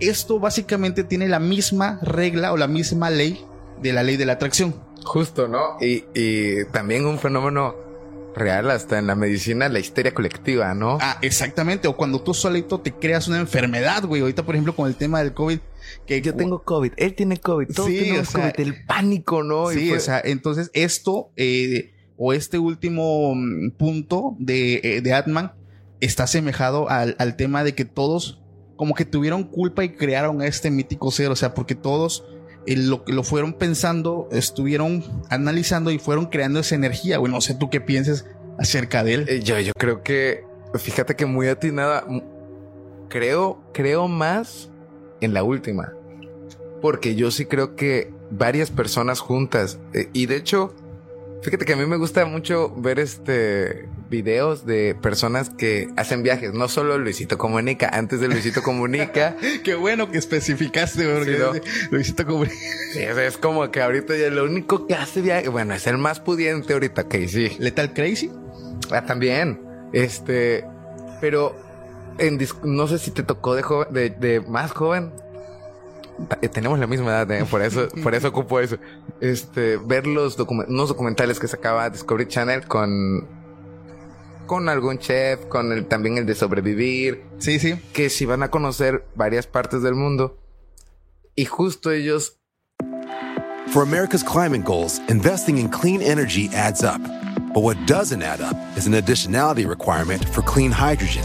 esto básicamente tiene la misma regla o la misma ley de la ley de la atracción. Justo, ¿no? Y, también un fenómeno real hasta en la medicina, la histeria colectiva, ¿no? Ah, exactamente. O cuando tú solito te creas una enfermedad, güey. Ahorita, por ejemplo, con el tema del COVID. Que yo tengo COVID, él tiene COVID, todos sí, tenemos COVID, el pánico, ¿no? Sí, o sea, entonces esto, eh, o este último mm, punto de, eh, de Atman, está asemejado al, al tema de que todos como que tuvieron culpa y crearon a este mítico ser, o sea, porque todos eh, lo, lo fueron pensando, estuvieron analizando y fueron creando esa energía, güey, no sé tú qué piensas acerca de él. Eh, yo, yo creo que, fíjate que muy atinada, creo, creo más en la última, porque yo sí creo que varias personas juntas, eh, y de hecho, fíjate que a mí me gusta mucho ver este videos de personas que hacen viajes, no solo Luisito Comunica, antes de Luisito Comunica. [LAUGHS] Qué bueno que especificaste, porque Luisito Comunica. es, como que ahorita ya lo único que hace viaje, bueno, es el más pudiente ahorita, que sí. ¿Letal Crazy? Ah, también. Este, pero en, no sé si te tocó de, joven, de, más joven, eh, tenemos la misma edad, ¿eh? por eso, [LAUGHS] por eso ocupo eso. Este, ver los unos documentales que sacaba Discovery Channel con con algún chef, con el, también el de sobrevivir. Sí, sí. Que si van a conocer varias partes del mundo. Y justo ellos. For America's climate goals, investing in clean energy adds up. But what doesn't add up is an additionality requirement for clean hydrogen.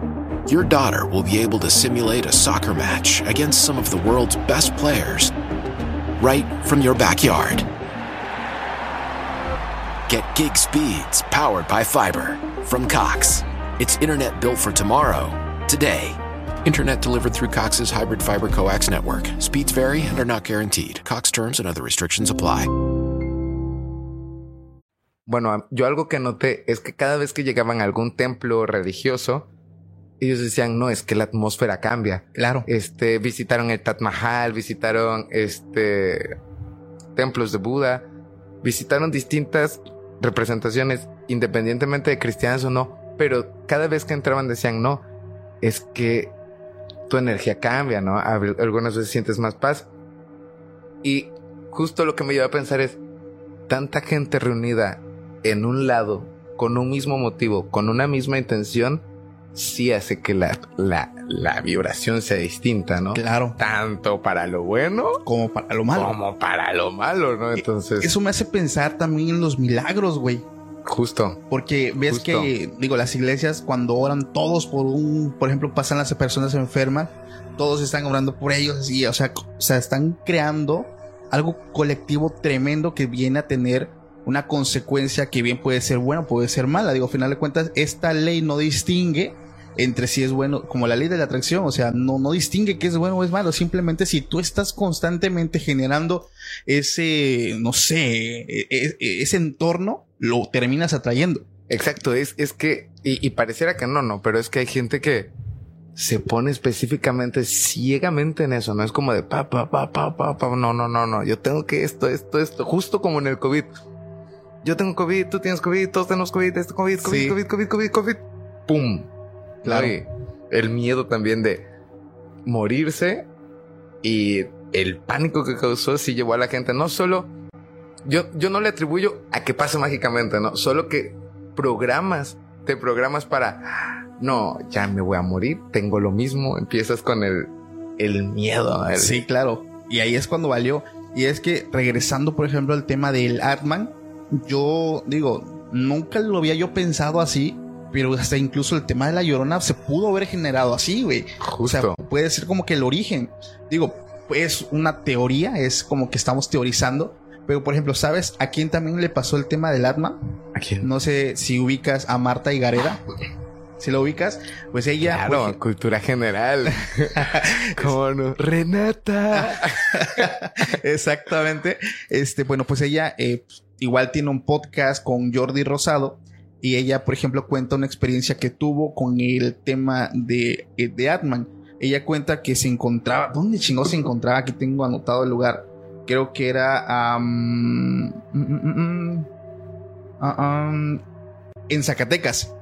your daughter will be able to simulate a soccer match against some of the world's best players right from your backyard. Get gig speeds powered by fiber from Cox. It's internet built for tomorrow, today. Internet delivered through Cox's hybrid fiber coax network. Speeds vary and are not guaranteed. Cox terms and other restrictions apply. bueno, yo algo que noté es que cada vez que llegaban a algún templo religioso, ellos decían, no, es que la atmósfera cambia. Claro. Este, visitaron el Taj Mahal, visitaron este templos de Buda, visitaron distintas representaciones, independientemente de cristianas o no, pero cada vez que entraban decían, no, es que tu energía cambia, ¿no? Algunas veces sientes más paz. Y justo lo que me lleva a pensar es, tanta gente reunida en un lado, con un mismo motivo, con una misma intención, sí hace que la, la, la vibración sea distinta, ¿no? Claro. Tanto para lo bueno como para lo malo. Como para lo malo, ¿no? Entonces. Eso me hace pensar también en los milagros, güey. Justo. Porque ves que, digo, las iglesias cuando oran todos por un, por ejemplo, pasan las personas enfermas, todos están orando por ellos, así, o sea, o sea, están creando algo colectivo tremendo que viene a tener una consecuencia que bien puede ser buena, puede ser mala. Digo, al final de cuentas, esta ley no distingue entre si es bueno, como la ley de la atracción, o sea, no, no distingue qué es bueno o es malo, simplemente si tú estás constantemente generando ese, no sé, e, e, ese entorno, lo terminas atrayendo. Exacto, es, es que, y, pareciera que no, no, pero es que hay gente que se pone específicamente ciegamente en eso, no es como de pa, pa, pa, pa, pa, pa, no, no, no, no, yo tengo que esto, esto, esto, justo como en el COVID. Yo tengo COVID, tú tienes COVID, todos tenemos COVID, este COVID, COVID, COVID, COVID, COVID, COVID, ¡pum! Claro. el miedo también de morirse y el pánico que causó si llevó a la gente no solo yo, yo no le atribuyo a que pase mágicamente, no, solo que programas, te programas para no, ya me voy a morir, tengo lo mismo, empiezas con el, el miedo. Sí, claro. Y ahí es cuando valió. Y es que regresando, por ejemplo, al tema del Atman, yo digo, nunca lo había yo pensado así, pero hasta incluso el tema de la llorona se pudo haber generado así, güey. O sea, puede ser como que el origen. Digo, es una teoría, es como que estamos teorizando. Pero, por ejemplo, ¿sabes a quién también le pasó el tema del Atma? ¿A quién? No sé si ubicas a Marta Higareda. Si lo ubicas, pues ella. Claro, cultura general. [LAUGHS] ¿Cómo no? Renata. [LAUGHS] Exactamente. Este, bueno, pues ella eh, igual tiene un podcast con Jordi Rosado y ella, por ejemplo, cuenta una experiencia que tuvo con el tema de, eh, de Atman. Ella cuenta que se encontraba, ¿dónde chingó se encontraba? Aquí tengo anotado el lugar. Creo que era ah, en Zacatecas.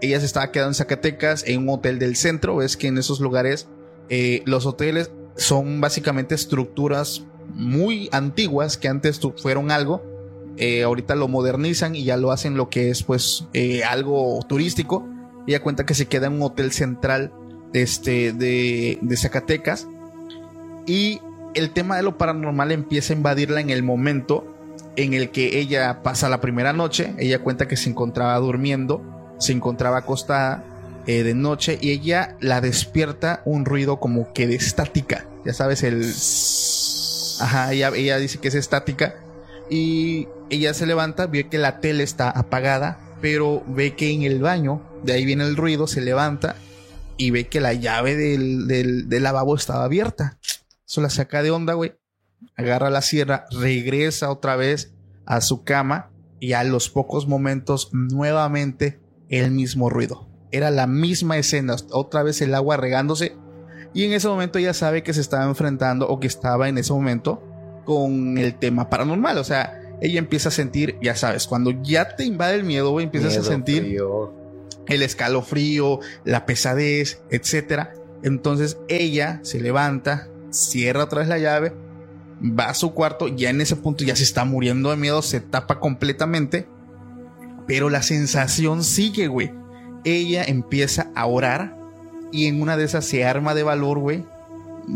Ella se estaba quedando en Zacatecas en un hotel del centro. Ves que en esos lugares eh, los hoteles son básicamente estructuras muy antiguas que antes fueron algo eh, ahorita lo modernizan y ya lo hacen lo que es pues eh, algo turístico. Ella cuenta que se queda en un hotel central este, de, de Zacatecas y el tema de lo paranormal empieza a invadirla en el momento en el que ella pasa la primera noche. Ella cuenta que se encontraba durmiendo, se encontraba acostada eh, de noche y ella la despierta un ruido como que de estática. Ya sabes, el... Ajá, ella, ella dice que es estática y ella se levanta, ve que la tele está apagada, pero ve que en el baño, de ahí viene el ruido, se levanta y ve que la llave del, del, lavabo estaba abierta. Eso la saca de onda, güey. Agarra la sierra, regresa otra vez a su cama y a los pocos momentos nuevamente el mismo ruido. Era la misma escena, otra vez el agua regándose y en ese momento ella sabe que se estaba enfrentando o que estaba en ese momento con el tema paranormal. O sea, ella empieza a sentir, ya sabes, cuando ya te invade el miedo, güey, empiezas a sentir el escalofrío, la pesadez, etcétera. Entonces ella se levanta, cierra otra vez la llave, va a su cuarto, ya en ese punto ya se está muriendo de miedo, se tapa completamente, pero la sensación sigue, güey. Ella empieza a orar y en una de esas se arma de valor, güey,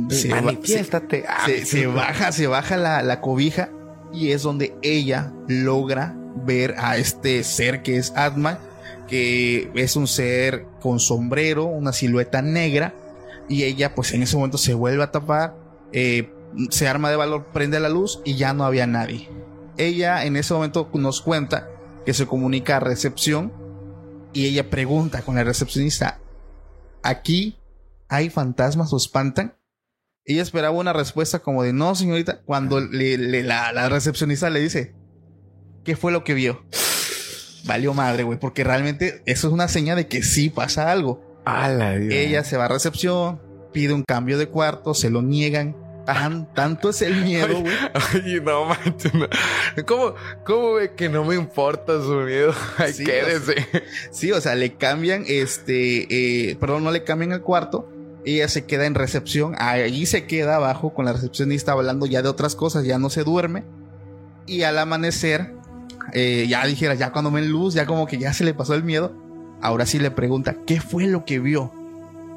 se, manifiéstate. Ah, se, baja, se baja la, la, cobija y es donde ella logra ver a este ser que es Atma, que es un ser con sombrero, una silueta negra y ella pues en ese momento se vuelve a tapar, eh, se arma de valor, prende la luz y ya no había nadie. Ella en ese momento nos cuenta que se comunica a recepción y ella pregunta con la recepcionista, ¿aquí hay fantasmas o espantan? Ella esperaba una respuesta como de no, señorita, cuando le, la, recepcionista le dice, ¿qué fue lo que vio? [SIGHS] valió madre, güey, porque realmente eso es una señal de que sí pasa algo. la Ella se va a recepción, pide un cambio de cuarto, se lo niegan. Tan, tanto es el miedo, güey. Ay, no manches. No. ¿Cómo, ¿Cómo ve que no me importa su miedo? Ay, Sí, quédese. Sí, o sea, le cambian, este, eh, perdón, no le cambian el cuarto. Ella se queda en recepción, ahí se queda abajo con la recepcionista hablando ya de otras cosas, ya no se duerme. Y al amanecer, eh, ya dijera, ya cuando ven luz, ya como que ya se le pasó el miedo. Ahora sí le pregunta, ¿qué fue lo que vio?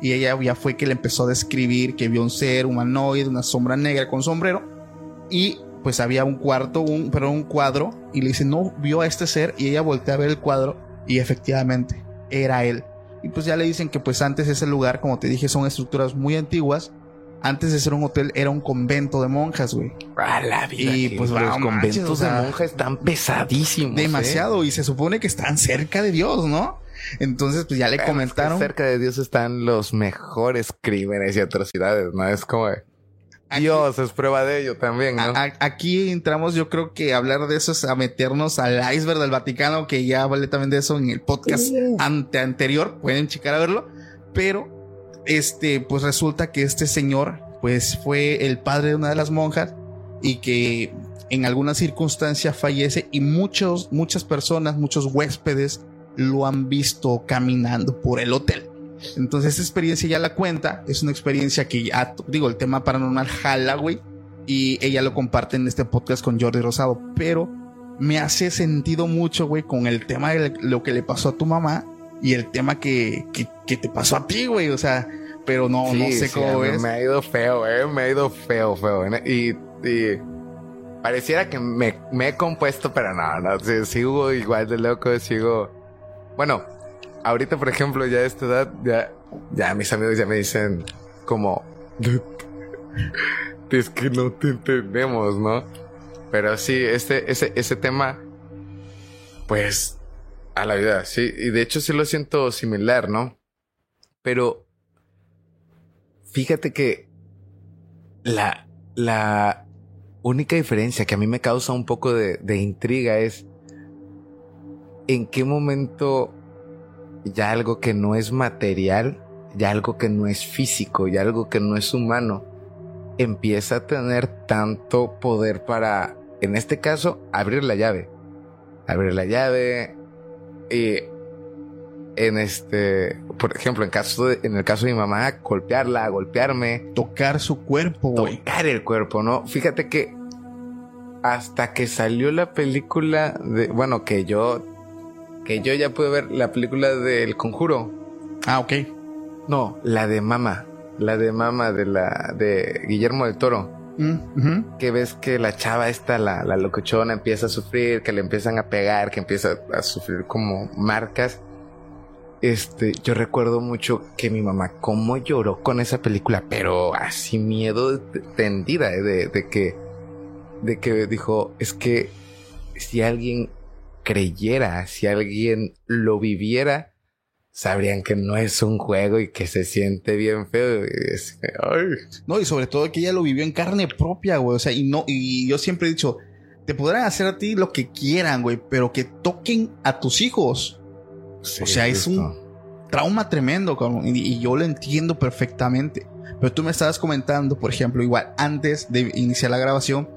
Y ella ya fue que le empezó a describir que vio un ser humanoide, una sombra negra con sombrero. Y pues había un cuarto, un, pero un cuadro. Y le dice, no, vio a este ser. Y ella voltea a ver el cuadro. Y efectivamente, era él. Y pues ya le dicen que pues antes ese lugar, como te dije, son estructuras muy antiguas. Antes de ser un hotel, era un convento de monjas, güey. A la vida. Y, pues, los manches, conventos o sea, de monjas están pesadísimos. ¿eh? Demasiado. Y se supone que están cerca de Dios, ¿no? Entonces, pues ya le Bueno, es que comentaron. cerca de Dios están los mejores crímenes y atrocidades, ¿no? Es como de, Aquí- Dios es prueba de ello también, ¿no? A- a- aquí entramos, yo creo que hablar de eso es a meternos al iceberg del Vaticano, que ya hablé también de eso en el podcast ante anterior, pueden checar a verlo, pero este, pues resulta que este señor, pues fue el padre de una de las monjas y que en alguna circunstancia fallece y muchos, muchas personas, muchos huéspedes lo han visto caminando por el hotel. Entonces, esta experiencia ya la cuenta. Es una experiencia que ya, digo, el tema paranormal jala, güey. Y ella lo comparte en este podcast con Jordi Rosado. Pero me hace sentido mucho, güey, con el tema de lo que le pasó a tu mamá y el tema que, que, que te pasó a ti, güey. O sea, pero no, no sé sí, cómo ves. Me ha ido feo, eh. Me ha ido feo, feo. ¿eh? Y, y pareciera que me, me he compuesto, pero no, no. sigo igual de loco, sigo. Bueno, ahorita, por ejemplo, ya a esta edad, ya, ya mis amigos ya me dicen como. [LAUGHS] Es que no te entendemos, ¿no? Pero sí, este, ese, ese tema, pues, a la vida, sí. Y de hecho sí lo siento similar, ¿no? Pero fíjate que la, la única diferencia que a mí me causa un poco de, de intriga es en qué momento ya algo que no es material, ya algo que no es físico, ya algo que no es humano, empieza a tener tanto poder para, en este caso, abrir la llave. Abrir la llave y en este, por ejemplo, en caso de- en el caso de mi mamá, golpearla, golpearme, Tocar su cuerpo, güey. tocar el cuerpo, ¿no? Fíjate que hasta que salió la película de, bueno, que yo, que yo ya pude ver la película del conjuro. Ah, ok. No, la de Mama, la de Mama de la, de Guillermo del Toro. Mm. Que ves que la chava esta, la, la locochona, empieza a sufrir, que le empiezan a pegar, que empieza a sufrir como marcas. Este, yo recuerdo mucho que mi mamá cómo lloró con esa película, pero así miedo tendida, eh, de, de que, de que dijo, es que si alguien creyera, si alguien lo viviera, sabrían que no es un juego y que se siente bien feo. Es-. No, y sobre todo que ella lo vivió en carne propia, güey. O sea, y no, y yo siempre he dicho, te podrán hacer a ti lo que quieran, güey, pero que toquen a tus hijos. O sea, es un trauma tremendo, cabrón, y, y yo lo entiendo perfectamente. Pero tú me estabas comentando, por ejemplo, igual antes de iniciar la grabación,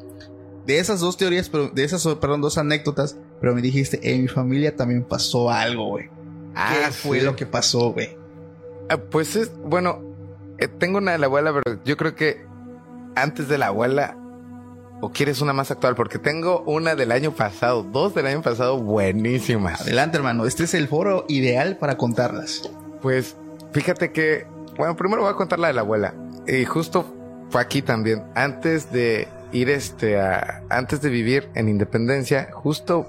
de esas dos teorías, pero de esas, perdón, dos anécdotas, pero me dijiste, en mi familia también pasó algo, güey. ¿Qué Ah, fue sí. lo que pasó, güey? Ah, pues es, bueno, eh, tengo una de la abuela, pero yo creo que antes de la abuela, o quieres una más actual, porque tengo una del año pasado, dos del año pasado buenísimas. Adelante, hermano. Este es el foro ideal para contarlas. Pues fíjate que, bueno, primero voy a contar la de la abuela. Y justo fue aquí también, antes de ir este a, antes de vivir en Independencia, justo,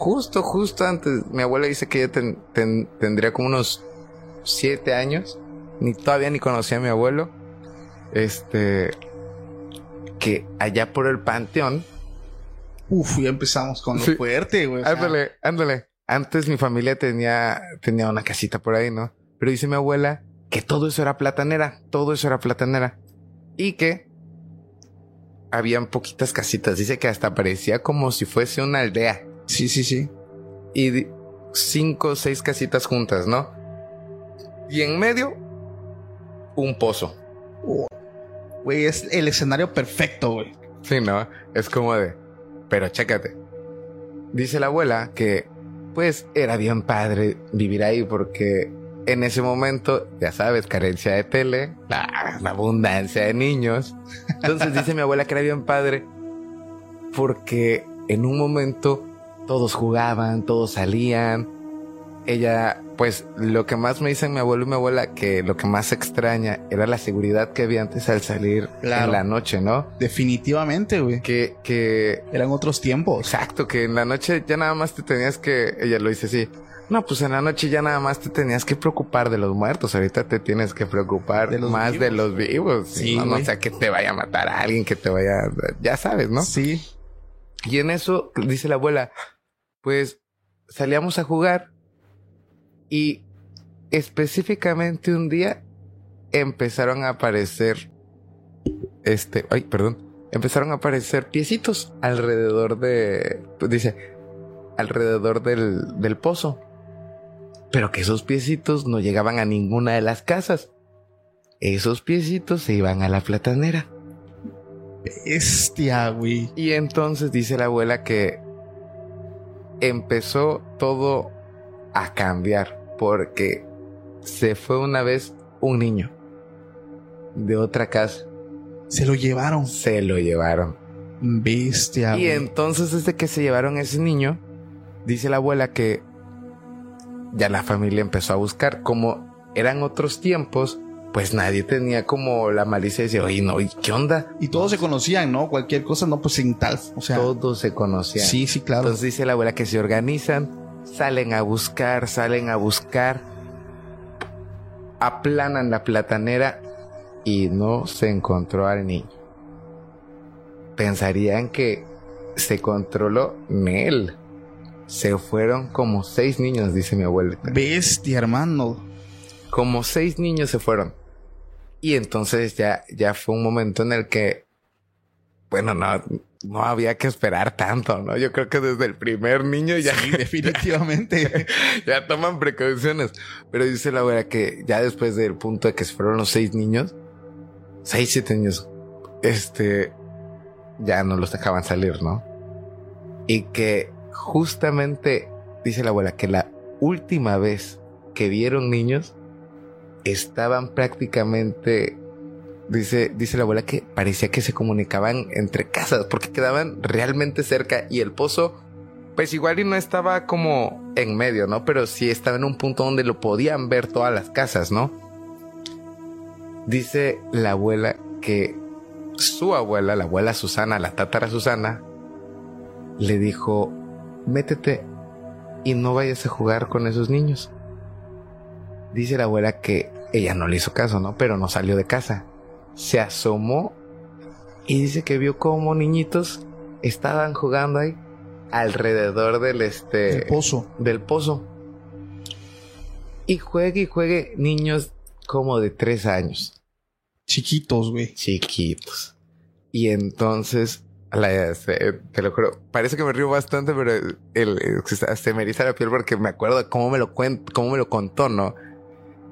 justo, justo antes, mi abuela dice que ella ten- ten- tendría como unos siete años, ni todavía ni conocía a mi abuelo. Este, que allá por el panteón, Uf, ya empezamos con lo Sí. fuerte, güey. sea, Ándale, ándale. Antes mi familia tenía, tenía una casita por ahí, ¿no? Pero dice mi abuela que todo eso era platanera, todo eso era platanera. Y que habían poquitas casitas. Dice que hasta parecía como si fuese una aldea. Sí, sí, sí. Y, cinco o seis casitas juntas, ¿no? Y en medio, un pozo. Güey, es el escenario perfecto, güey. Sí, ¿no? Es como de... Pero chécate. Dice la abuela que, pues, era bien padre vivir ahí porque en ese momento, ya sabes, carencia de tele, la, la abundancia de niños. Entonces dice mi abuela que era bien padre porque en un momento todos jugaban, todos salían. Ella, pues lo que más me dicen mi abuelo y mi abuela, que lo que más extraña era la seguridad que había antes al salir Claro. en la noche, ¿no? Definitivamente, güey. Que, que, Eran otros tiempos. exacto, que en la noche ya nada más te tenías que, ella lo dice así, no, pues en la noche ya nada más te tenías que preocupar de los muertos, ahorita te tienes que preocupar De más de los vivos. Sí, no, no güey. sea que te vaya a matar a alguien, que te vaya, ya sabes, ¿no? Sí. Y en eso, dice la abuela, pues salíamos a jugar y específicamente un día empezaron a aparecer, este, ay, perdón, empezaron a aparecer piecitos alrededor de, pues dice, alrededor del, del pozo. Pero que esos piecitos no llegaban a ninguna de las casas. Esos piecitos se iban a la platanera. Bestia, güey. Y entonces dice la abuela que empezó todo a cambiar porque se fue una vez un niño de otra casa. Se lo llevaron. Se lo llevaron. Bestia, Y entonces desde que se llevaron ese niño, dice la abuela que ya la familia empezó a buscar. Como eran otros tiempos, pues nadie tenía como la malicia de decir, oye, no, ¿y ¿qué onda? Y todos se conocían, ¿no? Cualquier cosa, no, pues sin tal. O sea, Todos se conocían. sí, sí, claro. Entonces dice la abuela que se organizan, salen a buscar, salen a buscar, aplanan la platanera y no se encontró al niño. Pensarían que se controló Nel. Se fueron como seis niños, dice mi abuela. Bestia, hermano. Como seis niños se fueron. Y entonces ya, ya fue un momento en el que, bueno, no, no había que esperar tanto, ¿no? Yo creo que desde el primer niño ya, Sí, [LAUGHS] definitivamente. [LAUGHS] ya toman precauciones. Pero dice la abuela que ya después del punto de que se fueron los seis niños, seis, siete niños, este, ya no los dejaban salir, ¿no? Y que justamente, dice la abuela, que la última vez que vieron niños, estaban prácticamente, dice, dice la abuela que parecía que se comunicaban entre casas, porque quedaban realmente cerca y el pozo, pues igual y no estaba como en medio, ¿no? Pero sí estaba en un punto donde lo podían ver todas las casas, ¿no? Dice la abuela que su abuela, la abuela Susana, la tátara Susana, le dijo, métete y no vayas a jugar con esos niños. Dice la abuela que ella no le hizo caso, ¿no? Pero no salió de casa. Se asomó y dice que vio como niñitos estaban jugando ahí alrededor del este El pozo. del pozo. Y juegue y juegue niños como de tres años, Chiquitos, güey. chiquitos. Y entonces, la- se- te lo juro, parece que me río bastante, pero el, el- se me eriza la piel porque me acuerdo cómo me lo cuen- cómo me lo contó, ¿no?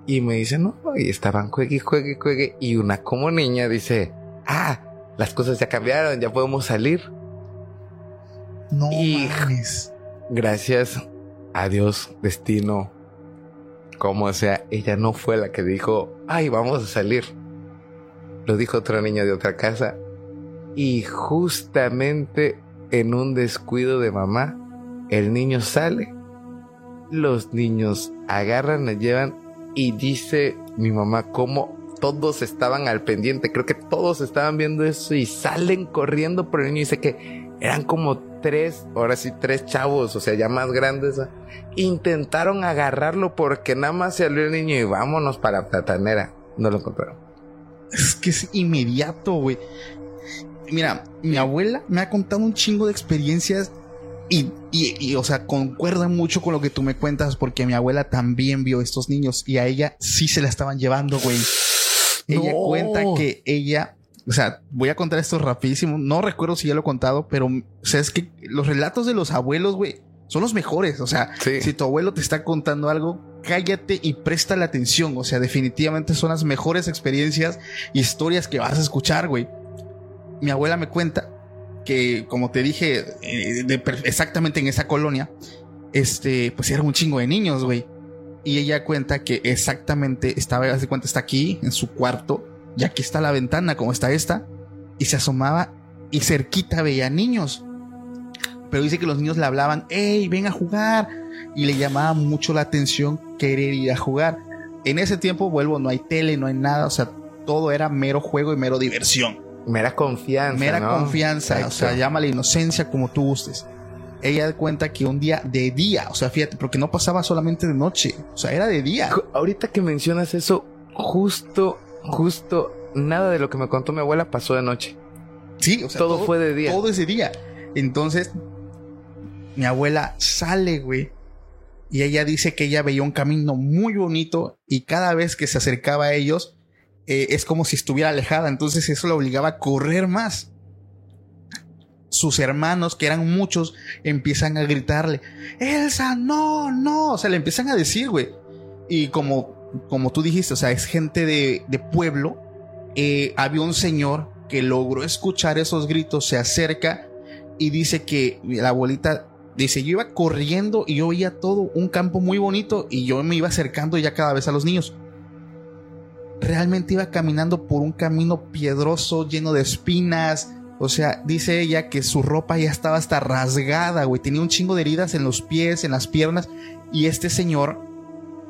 Y me dice, no, y estaban juegue y juegue y juegue. Y una como niña dice, ah, las cosas ya cambiaron, ya podemos salir. No mames. Gracias a Dios, destino, como sea, ella no fue la que dijo, ay, vamos a salir. Lo dijo otra niña de otra casa. Y justamente en un descuido de mamá, el niño sale. Los niños agarran, le llevan y dice mi mamá cómo todos estaban al pendiente. Creo que todos estaban viendo eso y salen corriendo por el niño. Dice que eran como tres, ahora sí, tres chavos, o sea, ya más grandes. Intentaron agarrarlo porque nada más salió el niño y vámonos para la platanera. No lo encontraron. Es que es inmediato, güey. Mira, mi abuela me ha contado un chingo de experiencias y, y, y, o sea, concuerda mucho con lo que tú me cuentas porque mi abuela también vio estos niños y a ella sí se la estaban llevando, güey. Ella cuenta que ella, o sea, voy a contar esto rapidísimo. No recuerdo si ya lo he contado, pero, o sea, es que los relatos de los abuelos, güey, son los mejores. O sea, Sí. si tu abuelo te está contando algo, cállate y presta la atención. O sea, definitivamente son las mejores experiencias, historias que vas a escuchar, güey. Mi abuela me cuenta que, como te dije, eh, exactamente en esa colonia, este, pues era un chingo de niños, güey. Y ella cuenta que exactamente estaba, hace cuenta, está aquí en su cuarto, y aquí está la ventana, como está esta, y se asomaba y cerquita veía niños. Pero dice que los niños le hablaban, hey, ven a jugar. Y le llamaba mucho la atención querer ir a jugar. En ese tiempo, vuelvo, no hay tele, no hay nada, o sea, todo era mero juego y mero diversión. Mera confianza. Mera ¿no? confianza, o sea, Exacto. llámala inocencia como tú gustes. Ella cuenta que un día de día, o sea, fíjate, porque no pasaba solamente de noche, o sea, era de día. Ahorita que mencionas eso, justo, justo, nada de lo que me contó mi abuela pasó de noche. Sí, o sea, todo, fue de día. Todo ese día. Entonces, mi abuela sale, güey. Y ella dice que ella veía un camino muy bonito y cada vez que se acercaba a ellos eh, es como si estuviera alejada. Entonces eso la obligaba a correr más. Sus hermanos, que eran muchos, empiezan a gritarle, Elsa, no, no. O sea, le empiezan a decir, güey. Y como, como tú dijiste, o sea, es gente de, de pueblo. eh, había un señor que logró escuchar esos gritos, se acerca y dice que la abuelita dice, yo iba corriendo y yo veía todo un campo muy bonito y yo me iba acercando ya cada vez a los niños. Realmente iba caminando por un camino piedroso, lleno de espinas. O sea, dice ella que su ropa ya estaba hasta rasgada, güey. Tenía un chingo de heridas en los pies, en las piernas. Y este señor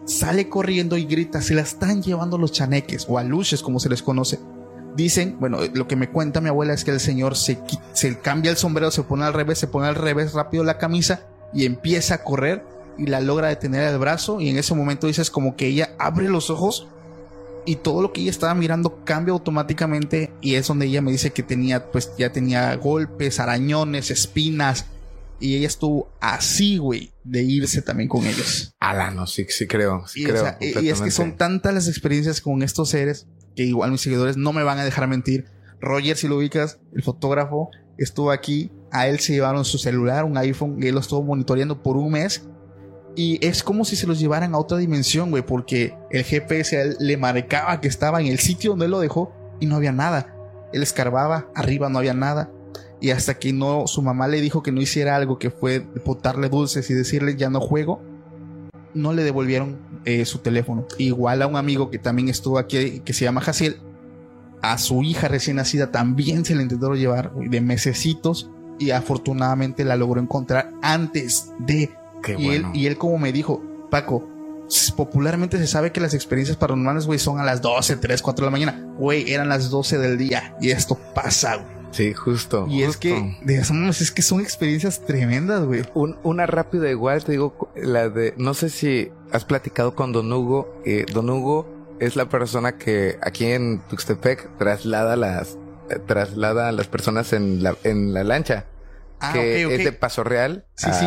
sale corriendo y grita, se la están llevando los chaneques o aluches como se les conoce. Dicen, bueno, lo que me cuenta mi abuela es que el señor se, se cambia el sombrero, se pone al revés, se pone al revés rápido la camisa y empieza a correr y la logra detener el brazo y en ese momento dices como que ella abre los ojos y todo lo que ella estaba mirando cambia automáticamente y es donde ella me dice que tenía pues ya tenía golpes, arañones, espinas y ella estuvo así, güey, de irse también con ellos. Ala, no, sí, sí creo. Sí Y, o creo. sea, y- es que son tantas las experiencias con estos seres que igual mis seguidores no me van a dejar mentir. Roger, si lo ubicas, el fotógrafo, estuvo aquí. A él se llevaron su celular, un iPhone, y él lo estuvo monitoreando por un mes. Y es como si se los llevaran a otra dimensión, güey, porque el GPS le marcaba que estaba en el sitio donde lo dejó y no había nada. Él escarbaba, arriba no había nada. Y hasta que no, su mamá le dijo que no hiciera algo que fue botarle dulces y decirle ya no juego, no le devolvieron eh, su teléfono. Igual a un amigo que también estuvo aquí, que se llama Jaciel, a su hija recién nacida también se le intentaron llevar de mesecitos y afortunadamente la logró encontrar antes de. Qué y, bueno. él, y él como me dijo, Paco, popularmente se sabe que las experiencias paranormales, güey, son a las 12, 3, 4 de la mañana. Güey, eran las 12 del día y esto pasa, güey. Sí, justo. Y es que, manos, es que son experiencias tremendas, güey. Un- una rápida igual, te digo, la de, no sé si has platicado con Don Hugo. eh, Don Hugo es la persona que aquí en Tuxtepec traslada las, eh, traslada a las personas en la, en la lancha. Ah, que es de Paso Real. Sí, sí.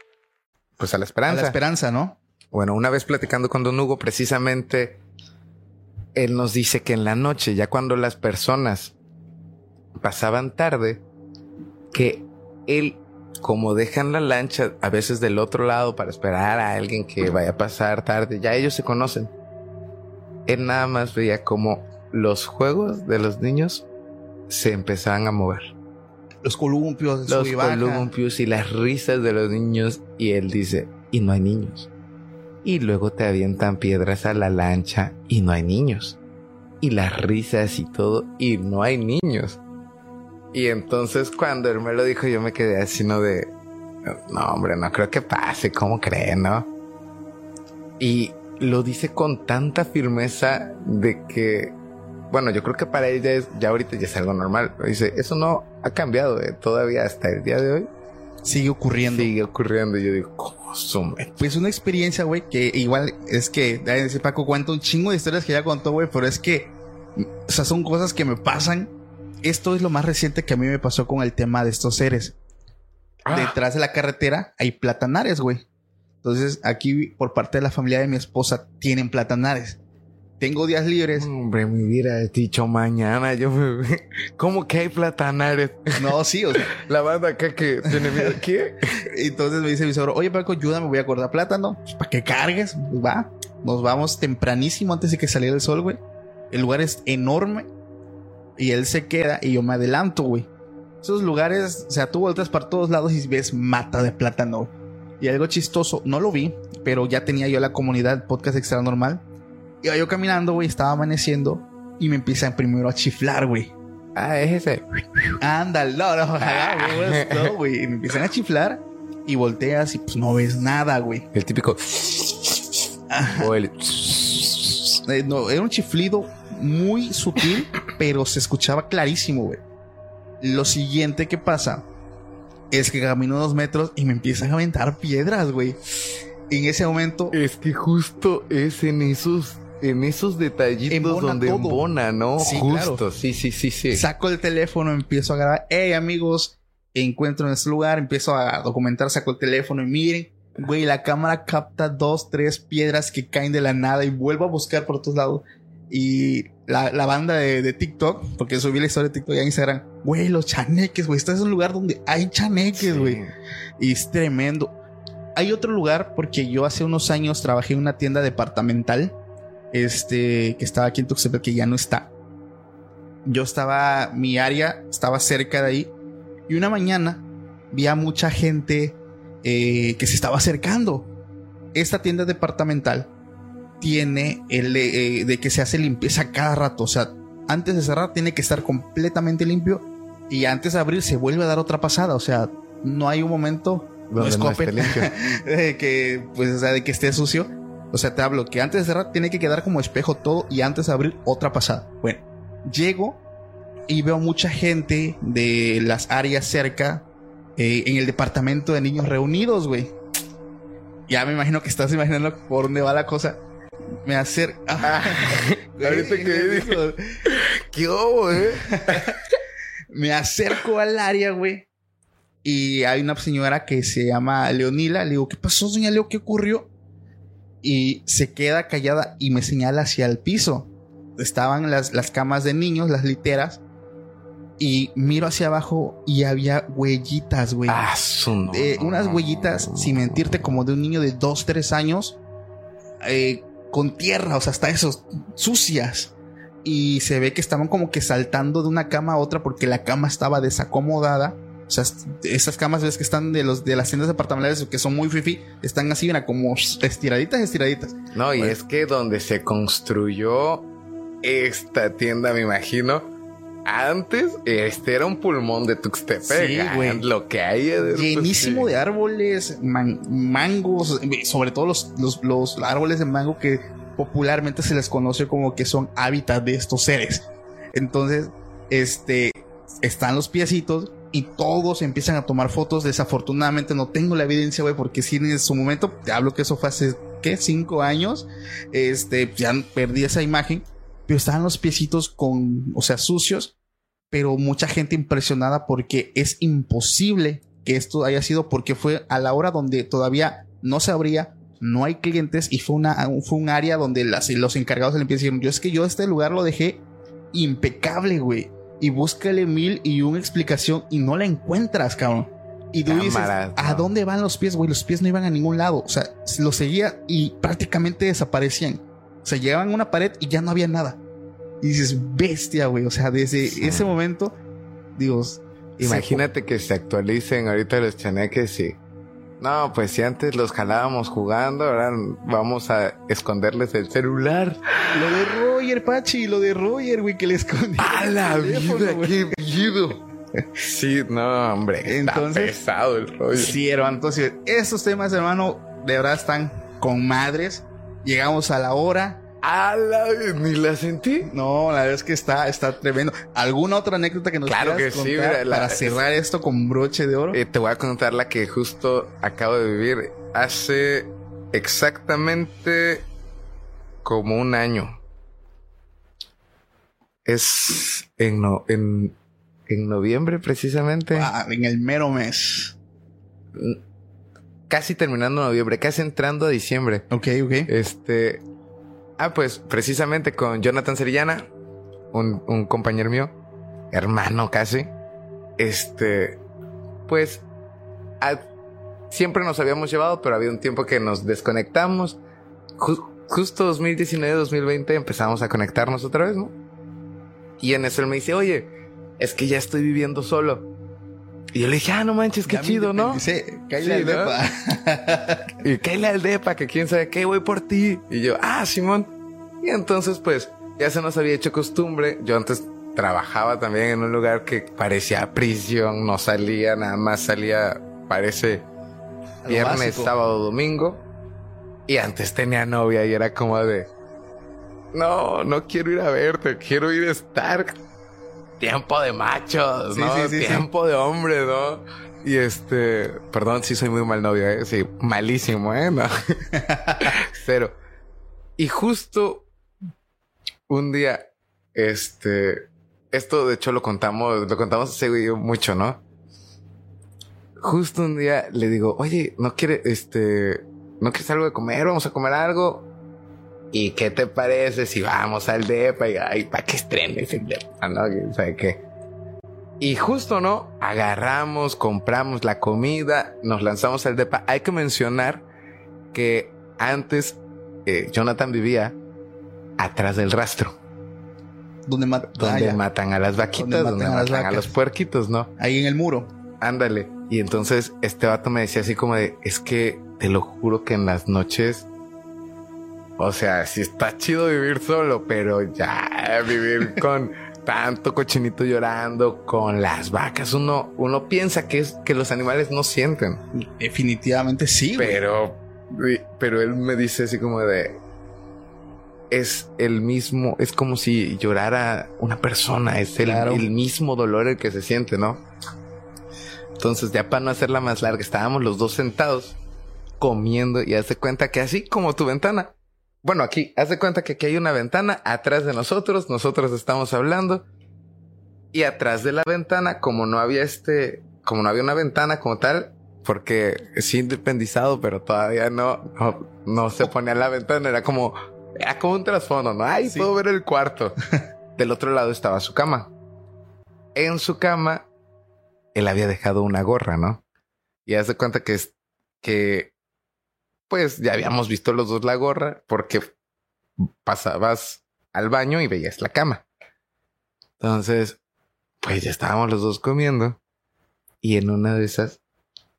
Pues a la A esperanza. la esperanza, ¿no? Bueno, una vez platicando con Don Hugo, precisamente, él nos dice que en la noche, ya cuando las personas pasaban tarde, que él, como dejan la lancha a veces del otro lado para esperar a alguien que vaya a pasar tarde, ya ellos se conocen. Él nada más veía como los juegos de los niños se empezaban a mover. Los columpios, Los y columpios y las risas de los niños. Y él dice, y no hay niños. Y luego te avientan piedras a la lancha y no hay niños. Y las risas y todo y no hay niños. Y entonces cuando él me lo dijo yo me quedé así, ¿no? De, no hombre, no creo que pase, ¿cómo creen, no? Y lo dice con tanta firmeza de que, bueno, yo creo que para ella es, ya ahorita ya es algo normal. Pero dice, eso no ha cambiado eh, todavía hasta el día de hoy. sigue ocurriendo. Sigue ocurriendo. Y yo digo, ¿cómo sume? Pues una experiencia, güey, que igual es que, ese Paco cuenta un chingo de historias que ya contó, güey, pero es que, o sea, son cosas que me pasan. Esto es lo más reciente que a mí me pasó con el tema de estos seres. Ah. Detrás de la carretera hay platanares, güey. Entonces, aquí, por parte de la familia de mi esposa, tienen platanares. Tengo días libres. Hombre, me hubiera dicho mañana. Yo me... [LAUGHS] ¿Cómo que hay platanares? No, sí, o sea. [LAUGHS] La banda acá que tiene miedo. ¿Qué? [LAUGHS] Entonces me dice mi suegro, oye Paco, ayúdame, voy a cortar plátano. Pues, para que cargues, pues va. Nos vamos tempranísimo antes de que saliera el sol, güey. El lugar es enorme. Y él se queda y yo me adelanto, güey. Esos lugares, o sea, tú volteas para todos lados y ves mata de plátano. Y algo chistoso, no lo vi, pero ya tenía yo la comunidad podcast extra normal. Iba yo caminando, güey, estaba amaneciendo y me empiezan primero a chiflar, güey. Ah, es ese. Ándale, no, no, no, [LAUGHS] güey. Me empiezan a chiflar y volteas y pues no ves nada, güey. El típico. O el. Eh, no, era un chiflido muy sutil, [COUGHS] pero se escuchaba clarísimo, güey. Lo siguiente que pasa es que camino dos metros y me empiezan a aventar piedras, güey. En ese momento. Es que justo es en esos. En esos detallitos Embona donde todo. embona, ¿no? Sí, justo. claro. Sí, sí, sí, sí. Saco el teléfono, empiezo a grabar. Hey, amigos, encuentro en este lugar, empiezo a documentar, saco el teléfono y miren. Güey, la cámara capta dos, tres piedras que caen de la nada y vuelvo a buscar por todos lados. Y la, la banda de, de TikTok, porque subí la historia de TikTok ya en Instagram, güey, los chaneques, güey, este es un lugar donde hay chaneques, güey. Y es tremendo. Hay otro lugar porque yo hace unos años trabajé en una tienda departamental, este, que estaba aquí en Tuxtepec, que ya no está. Yo estaba, mi área estaba cerca de ahí y una mañana vi a mucha gente eh, que se estaba acercando. Esta tienda departamental tiene el eh, de que se hace limpieza cada rato, o sea, antes de cerrar tiene que estar completamente limpio y antes de abrir se vuelve a dar otra pasada, o sea, no hay un momento no no [LAUGHS] de que pues o sea, de que esté sucio. O sea, te hablo que antes de cerrar tiene que quedar como espejo todo y antes de abrir otra pasada. Bueno, llego y veo mucha gente de las áreas cerca eh, en el departamento de niños reunidos, güey. Ya me imagino que estás imaginando por dónde va la cosa. Me acerco. [LAUGHS] Ahorita que [LAUGHS] dije. ¿Qué hubo, eh? [LAUGHS] me acerco al área, güey. Y hay una señora que se llama Leonila. Le digo, ¿qué pasó, doña Leo? ¿Qué ocurrió? Y se queda callada y me señala hacia el piso. Estaban las, las camas de niños, las literas. Y miro hacia abajo y había huellitas, güey. Ah, no. Eh, unas huellitas, sin mentirte, como de un niño de 2, 3 años, eh, con tierra, o sea, hasta esos, sucias. Y se ve que estaban como que saltando de una cama a otra porque la cama estaba desacomodada. O sea, esas camas ves que están de los de las tiendas departamentales que son muy fifi, están así, mira, como estiraditas, estiraditas. No, y Bueno. es que donde se construyó esta tienda, me imagino, antes este era un pulmón de Tuxtepec. Sí, Ah, güey. Lo que hay Llenísimo sí. de árboles, man- mangos, sobre todo los, los, los árboles de mango que popularmente se les conoce como que son hábitat de estos seres. Entonces, este, están los piecitos y todos empiezan a tomar fotos. Desafortunadamente no tengo la evidencia, güey, porque sí en su momento, te hablo que eso fue hace, ¿qué? Cinco años. Este, ya perdí esa imagen, pero estaban los piecitos con, o sea, sucios, pero mucha gente impresionada porque es imposible que esto haya sido porque fue a la hora donde todavía no se abría, no hay clientes y fue, una, fue un área donde los encargados de limpieza dijeron, yo es que yo este lugar lo dejé impecable, güey. Y búscale mil y una explicación y no la encuentras, cabrón. Y tú dices, ¿a dónde van los pies, güey? Los pies no iban a ningún lado. O sea, los seguía y prácticamente desaparecían. O sea, llegaban a una pared y ya no había nada. Y dices, bestia, güey. O sea, desde Sí. ese momento, Dios. Imagínate que se actualicen ahorita los chaneques y. No, pues si antes los jalábamos jugando, ahora vamos a esconderles el celular. Lo de Roger, Pachi, lo de Roger, güey, que le escondió. ¡A la vida! ¡Qué miedo! Sí, no, hombre. Está Entonces- pesado el rollo. Sí, hermano. Entonces, estos temas, hermano, de verdad están con madres. Llegamos a la hora. ¡Ala! Ni la sentí. No, la verdad es que está, está tremendo. ¿Alguna otra anécdota que nos Claro que sí, contar mira, la- para cerrar esto con broche de oro? Eh, te voy a contar la que justo acabo de vivir hace exactamente como un año. Es en, no- en, en noviembre precisamente. Ah, en el mero mes. Casi terminando noviembre, casi entrando a diciembre. Ok, ok. Este. Ah, pues precisamente con Jonathan Serillana, un, un compañero mío, hermano casi. Este. Pues. siempre nos habíamos llevado, pero había un tiempo que nos desconectamos. Ju- justo 2019-2020 empezamos a conectarnos otra vez, ¿no? Y en eso él me dice, oye, es que ya estoy viviendo solo. Y yo le dije, ah, no manches, qué Ya chido, ¿no? Cállate Sí, al ¿no? depa. [LAUGHS] Y cállale al depa, que quién sabe qué, voy por ti. Y yo, ah, Simón. Y entonces, pues, ya se nos había hecho costumbre. Yo antes trabajaba también en un lugar que parecía prisión, no salía, nada más salía, parece, viernes, básico. sábado, domingo. Y antes tenía novia y era como de, no, no quiero ir a verte, quiero ir a estar. Tiempo de machos, Sí, ¿no? sí. Tiempo de hombre, ¿no? Y este, perdón, sí soy muy mal novio, ¿eh? Sí, malísimo, ¿eh? No. [LAUGHS] Cero. Y justo un día, este, esto de hecho lo contamos, lo contamos ese güey mucho, ¿no? Justo un día le digo, oye, ¿no quiere, este, no quieres algo de comer? Vamos a comer algo. ¿Y qué te parece si vamos al depa? Y, ay, ¿para qué estrenes el depa? ¿No? ¿Quién sabe qué? Y justo, ¿no? Agarramos, compramos la comida, nos lanzamos al depa. Hay que mencionar que antes eh, Jonathan vivía atrás del rastro, Donde, ah, donde matan a las vaquitas, Donde donde matan a matan, los puerquitos, ¿no? Ahí en el muro. Ándale. Y entonces este vato me decía así como de, es que te lo juro que en las noches, o sea, sí está chido vivir solo, pero ya vivir [LAUGHS] con tanto cochinito llorando, con las vacas, uno, uno piensa que es que los animales no sienten, Definitivamente sí, güey. pero, pero él me dice así como de, es el mismo, es como si llorara una persona, es el, Claro. el mismo dolor el que se siente, ¿no? Entonces, ya para no hacerla más larga, estábamos los dos sentados comiendo y hace cuenta que así como tu ventana. Bueno, aquí, hace cuenta que aquí hay una ventana atrás de nosotros, nosotros estamos hablando y atrás de la ventana, como no había este, como no había una ventana como tal, porque sí independizado, pero todavía no, no, no se ponía la ventana, era como, era como un trasfondo, ¿no? Ay, Sí. puedo ver el cuarto. [LAUGHS] Del otro lado estaba su cama. En su cama, él había dejado una gorra, ¿no? Y hace cuenta que es que, pues ya habíamos visto los dos la gorra porque pasabas al baño y veías la cama. Entonces, pues ya estábamos los dos comiendo y en una de esas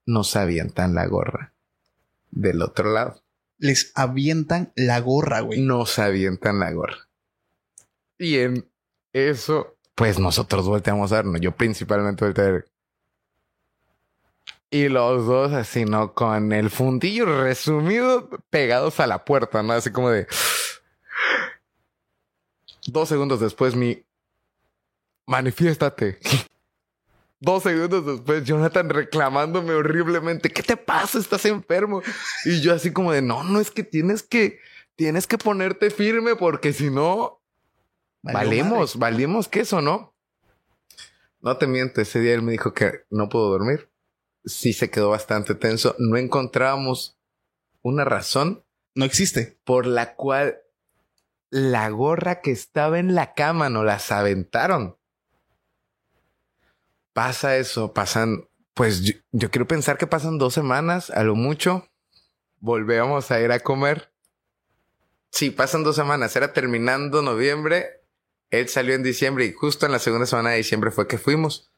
nos avientan la gorra del otro lado. Les avientan la gorra, güey. Nos avientan la gorra. Y en eso, pues nosotros volteamos a vernos. Yo principalmente volteé a ver. Y los dos así, ¿no? Con el fundillo resumido pegados a la puerta, ¿no? Así como de... Dos segundos después mi... Manifiéstate. [LAUGHS] Dos segundos después, Jonathan reclamándome horriblemente. ¿Qué te pasa? ¿Estás enfermo? Y yo así como de, no, no es que tienes que, tienes que ponerte firme porque si no, valemos, valemos que eso, ¿no? No te miento, ese día él me dijo que no puedo dormir. Sí se quedó bastante tenso. No encontrábamos una razón No existe. por la cual la gorra que estaba en la cama nos las aventaron. Pasa eso, pasan, pues yo, yo quiero pensar que pasan dos semanas, a lo mucho. Volvemos a ir a comer. Sí, pasan dos semanas. Era terminando noviembre. Él salió en diciembre y justo en la segunda semana de diciembre fue que fuimos.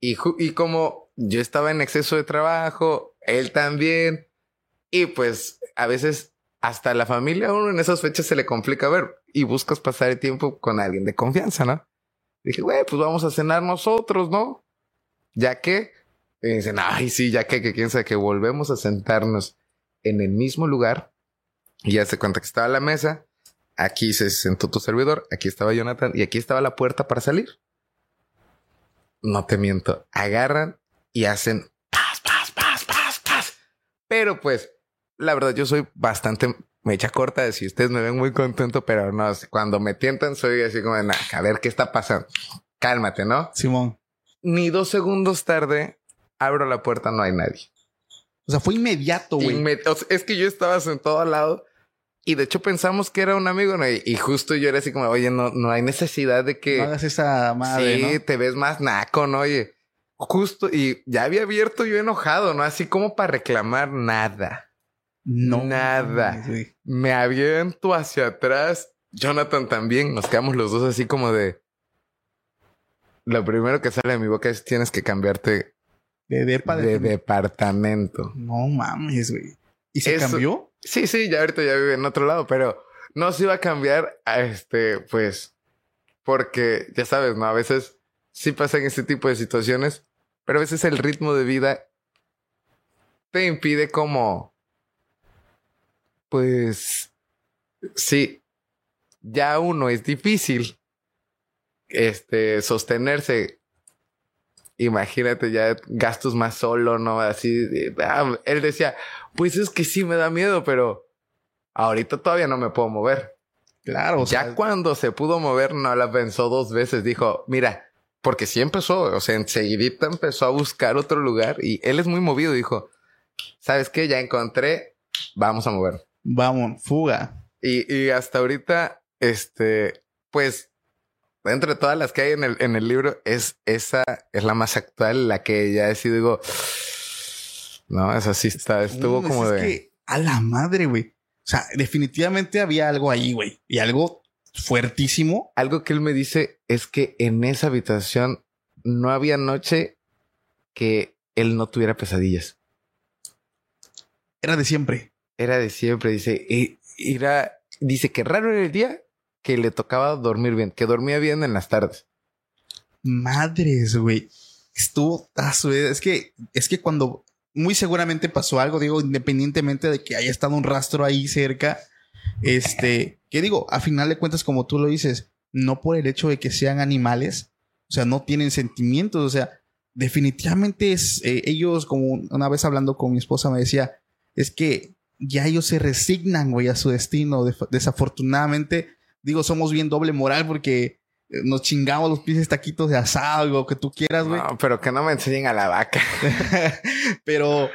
Y, y como yo estaba en exceso de trabajo, él también. Y pues a veces hasta la familia uno en esas fechas se le complica ver y buscas pasar el tiempo con alguien de confianza, ¿no? Dije, güey, pues vamos a cenar nosotros, ¿no? Ya que, y dicen, ay, sí, ya que, que quién sabe que volvemos a sentarnos en el mismo lugar y ya se cuenta que estaba la mesa. aquí se sentó tu servidor, aquí estaba Jonathan y aquí estaba la puerta para salir. No te miento, agarran y hacen paz, paz, paz, paz, paz. Pero pues, la verdad, yo soy bastante me echa corta si ustedes me ven muy contento, pero no, cuando me tientan soy así como, nah, a ver qué está pasando. Cálmate, ¿no? Simón. Ni dos segundos tarde, abro la puerta, no hay nadie. O sea, fue inmediato, güey. es que yo estaba sentado al lado y de hecho pensamos que era un amigo, ¿no? Y, justo yo era así como, oye, no, no hay necesidad de que... No hagas esa madre, Sí, te ves más naco, ¿no? Oye, justo, y ya había abierto yo enojado, ¿no? Así como para reclamar nada. No. Nada. Me aviento hacia atrás. Jonathan también. Nos quedamos los dos así como de... Lo primero que sale de mi boca es tienes que cambiarte de, de, departamento. No mames, güey. ¿Y se cambió? Sí, sí, ya ahorita ya vive en otro lado, pero no se iba a cambiar a este, pues, porque ya sabes, ¿no? A veces sí pasan este tipo de situaciones, pero a veces el ritmo de vida te impide como, pues, sí, ya uno es difícil, este, sostenerse imagínate ya gastos más solo, ¿no? Así, ah, él decía, pues es que sí me da miedo, pero ahorita todavía no me puedo mover. Claro. ya cuando se pudo mover, no la pensó dos veces, dijo, mira, porque sí empezó, o sea, enseguidita empezó a buscar otro lugar y él es muy movido, dijo, ¿sabes qué? Ya encontré, vamos a mover. Vamos, fuga. Y, y hasta ahorita, este, pues entre todas las que hay en el, en el libro, es esa es la más actual, la que ya he sido, digo, no, esa sí está, estuvo como de. Que a la madre, güey. O sea, definitivamente había algo ahí, güey. Y algo fuertísimo. Algo que él me dice es que en esa habitación no había noche que él no tuviera pesadillas. Era de siempre. Era de siempre, dice. Y era, dice que raro era el día que le tocaba dormir bien, que dormía bien en las tardes. Madres, güey. Estuvo Es que, es que cuando muy seguramente pasó algo, digo, independientemente de que haya estado un rastro ahí cerca, este, que digo, a final de cuentas, como tú lo dices, no por el hecho de que sean animales, o sea, no tienen sentimientos, o sea, definitivamente es, eh, ellos, como una vez hablando con mi esposa, me decía, es que ya ellos se resignan, güey, a su destino. desafortunadamente, digo, somos bien doble moral porque eh, nos chingamos los pinches taquitos de asado, o que tú quieras, güey. No, pero que no me enseñen a la vaca. [LAUGHS] pero,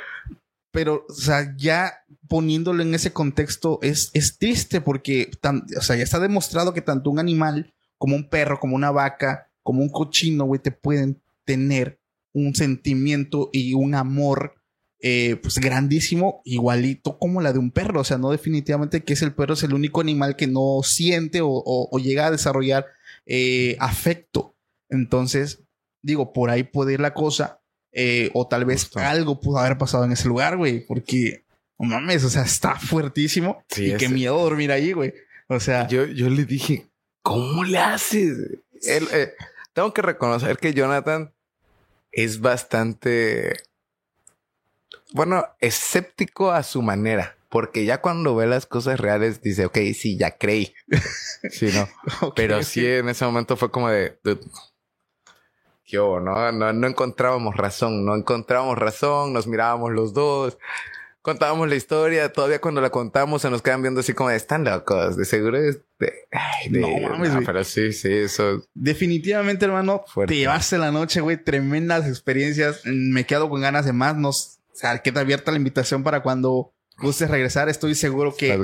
pero, o sea, ya poniéndolo en ese contexto es, es triste porque, o sea, ya está demostrado que tanto un animal como un perro, como una vaca, como un cochino, güey, te pueden tener un sentimiento y un amor eh, pues grandísimo, igualito como la de un perro. O sea, no definitivamente que es el perro, es el único animal que no siente o, llega a desarrollar eh, afecto. Entonces, digo, por ahí puede ir la cosa. Eh, o tal vez algo pudo haber pasado en ese lugar, güey, porque, no mames, o sea, está fuertísimo. y qué miedo dormir ahí, güey. O sea, yo, yo le dije, ¿cómo le haces? tengo que reconocer que Jonathan es bastante bueno, escéptico a su manera. Porque ya cuando ve las cosas reales dice, ok, sí, ya creí. [LAUGHS] sí, no. Pero sí, en ese momento fue como de, yo, ¿no? ¿no? No encontrábamos razón, no encontrábamos razón, nos mirábamos los dos, contábamos la historia, todavía cuando la contamos se nos quedan viendo así como de, están locos, de seguro es de... no mames, Pero sí, sí, eso... Definitivamente, hermano, Fuerte. te llevaste la noche, güey, tremendas experiencias, me quedo con ganas de más, nos o sea, queda abierta la invitación para cuando gustes regresar. Estoy seguro que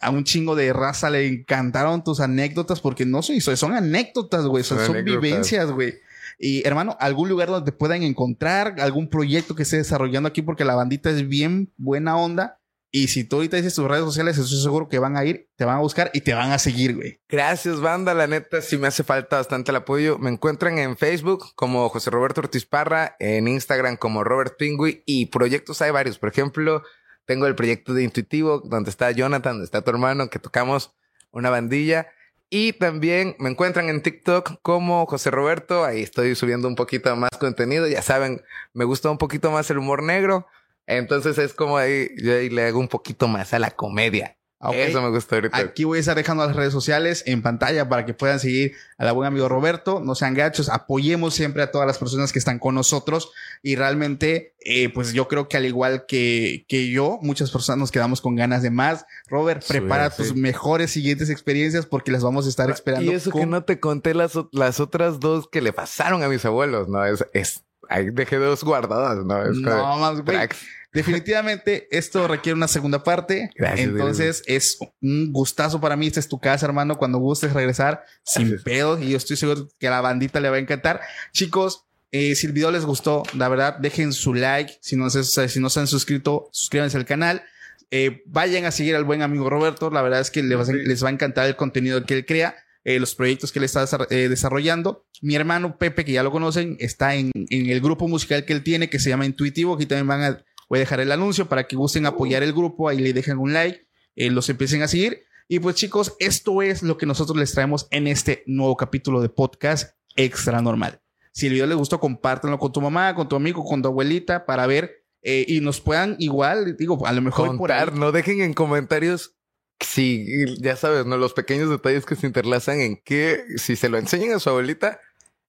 a un chingo de raza le encantaron tus anécdotas porque no son, son anécdotas, güey. Son, son vivencias, güey. Y hermano, algún lugar donde te puedan encontrar, algún proyecto que esté desarrollando aquí porque la bandita es bien buena onda y si tú ahorita dices tus redes sociales, estoy seguro que van a ir, te van a buscar y te van a seguir, güey. Gracias, banda. La neta, sí me hace falta bastante el apoyo. Me encuentran en Facebook como José Roberto Ortiz Parra, en Instagram como Robert Pingui y proyectos hay varios. Por ejemplo, tengo el proyecto de Intuitivo, donde está Jonathan, donde está tu hermano, que tocamos una bandilla. Y también me encuentran en TikTok como José Roberto. Ahí estoy subiendo un poquito más contenido. Ya saben, me gusta un poquito más el humor negro. Entonces es como ahí, yo ahí le hago un poquito más a la comedia. Ok. Eso me gusta ahorita. Aquí voy a estar dejando las redes sociales en pantalla para que puedan seguir a la buen amigo Roberto. No sean gachos, apoyemos siempre a todas las personas que están con nosotros. Y realmente, eh, pues yo creo que al igual que, que yo, muchas personas nos quedamos con ganas de más. Robert, prepara sí. tus mejores siguientes experiencias porque las vamos a estar esperando. Y eso que no te conté las, las otras dos que le pasaron a mis abuelos, ¿no? Es, es, ahí dejé dos guardadas, ¿no? Es No, más, güey. Definitivamente esto requiere una segunda parte. Gracias, Entonces es un gustazo para mí. Esta es tu casa, hermano. Cuando gustes regresar sin Gracias. pedos. Y yo estoy seguro que a la bandita le va a encantar. Chicos, eh, si el video les gustó, la verdad, dejen su like. Si no se, si no se han suscrito, suscríbanse al canal. Eh, vayan a seguir al buen amigo Roberto. La verdad es que les va, a- les va a encantar el contenido que él crea. eh, los proyectos que él está eh, desarrollando. Mi hermano Pepe, que ya lo conocen, está en, en el grupo musical que él tiene, que se llama Intuitivo. Aquí también van a, voy a dejar el anuncio para que gusten apoyar el grupo, ahí le dejen un like, eh, los empiecen a seguir. Y pues chicos, esto es lo que nosotros les traemos en este nuevo capítulo de podcast extra normal. Si el video les gustó, compártanlo con tu mamá, con tu amigo, con tu abuelita para ver eh, y nos puedan igual, digo, a lo mejor por ahí. Contar, no dejen en comentarios si, ya sabes, ¿no? Los pequeños detalles que se interlazan en qué, si se lo enseñan a su abuelita,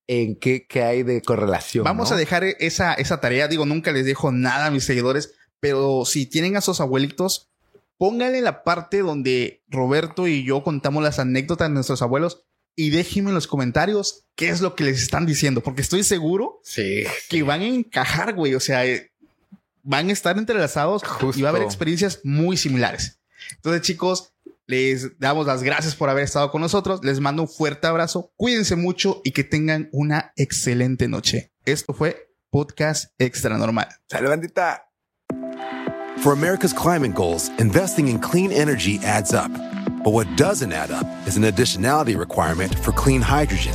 en qué, qué hay de correlación. Vamos ¿no? a dejar esa, esa tarea. Digo, nunca les dejo nada a mis seguidores, pero si tienen a sus abuelitos, pónganle la parte donde Roberto y yo contamos las anécdotas de nuestros abuelos y déjenme en los comentarios qué es lo que les están diciendo, porque estoy seguro Sí. que van a encajar, güey. O sea, eh, van a estar entrelazados Justo. y va a haber experiencias muy similares. Entonces, chicos, les damos las gracias por haber estado con nosotros. Les mando un fuerte abrazo. Cuídense mucho y que tengan una excelente noche. Esto fue Podcast Extra Normal. Sale, bandita. For America's climate goals, investing in clean energy adds up. But what doesn't add up is an additionality requirement for clean hydrogen.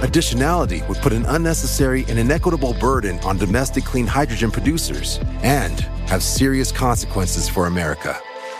Additionality would put an unnecessary and inequitable burden on domestic clean hydrogen producers and have serious consequences for America.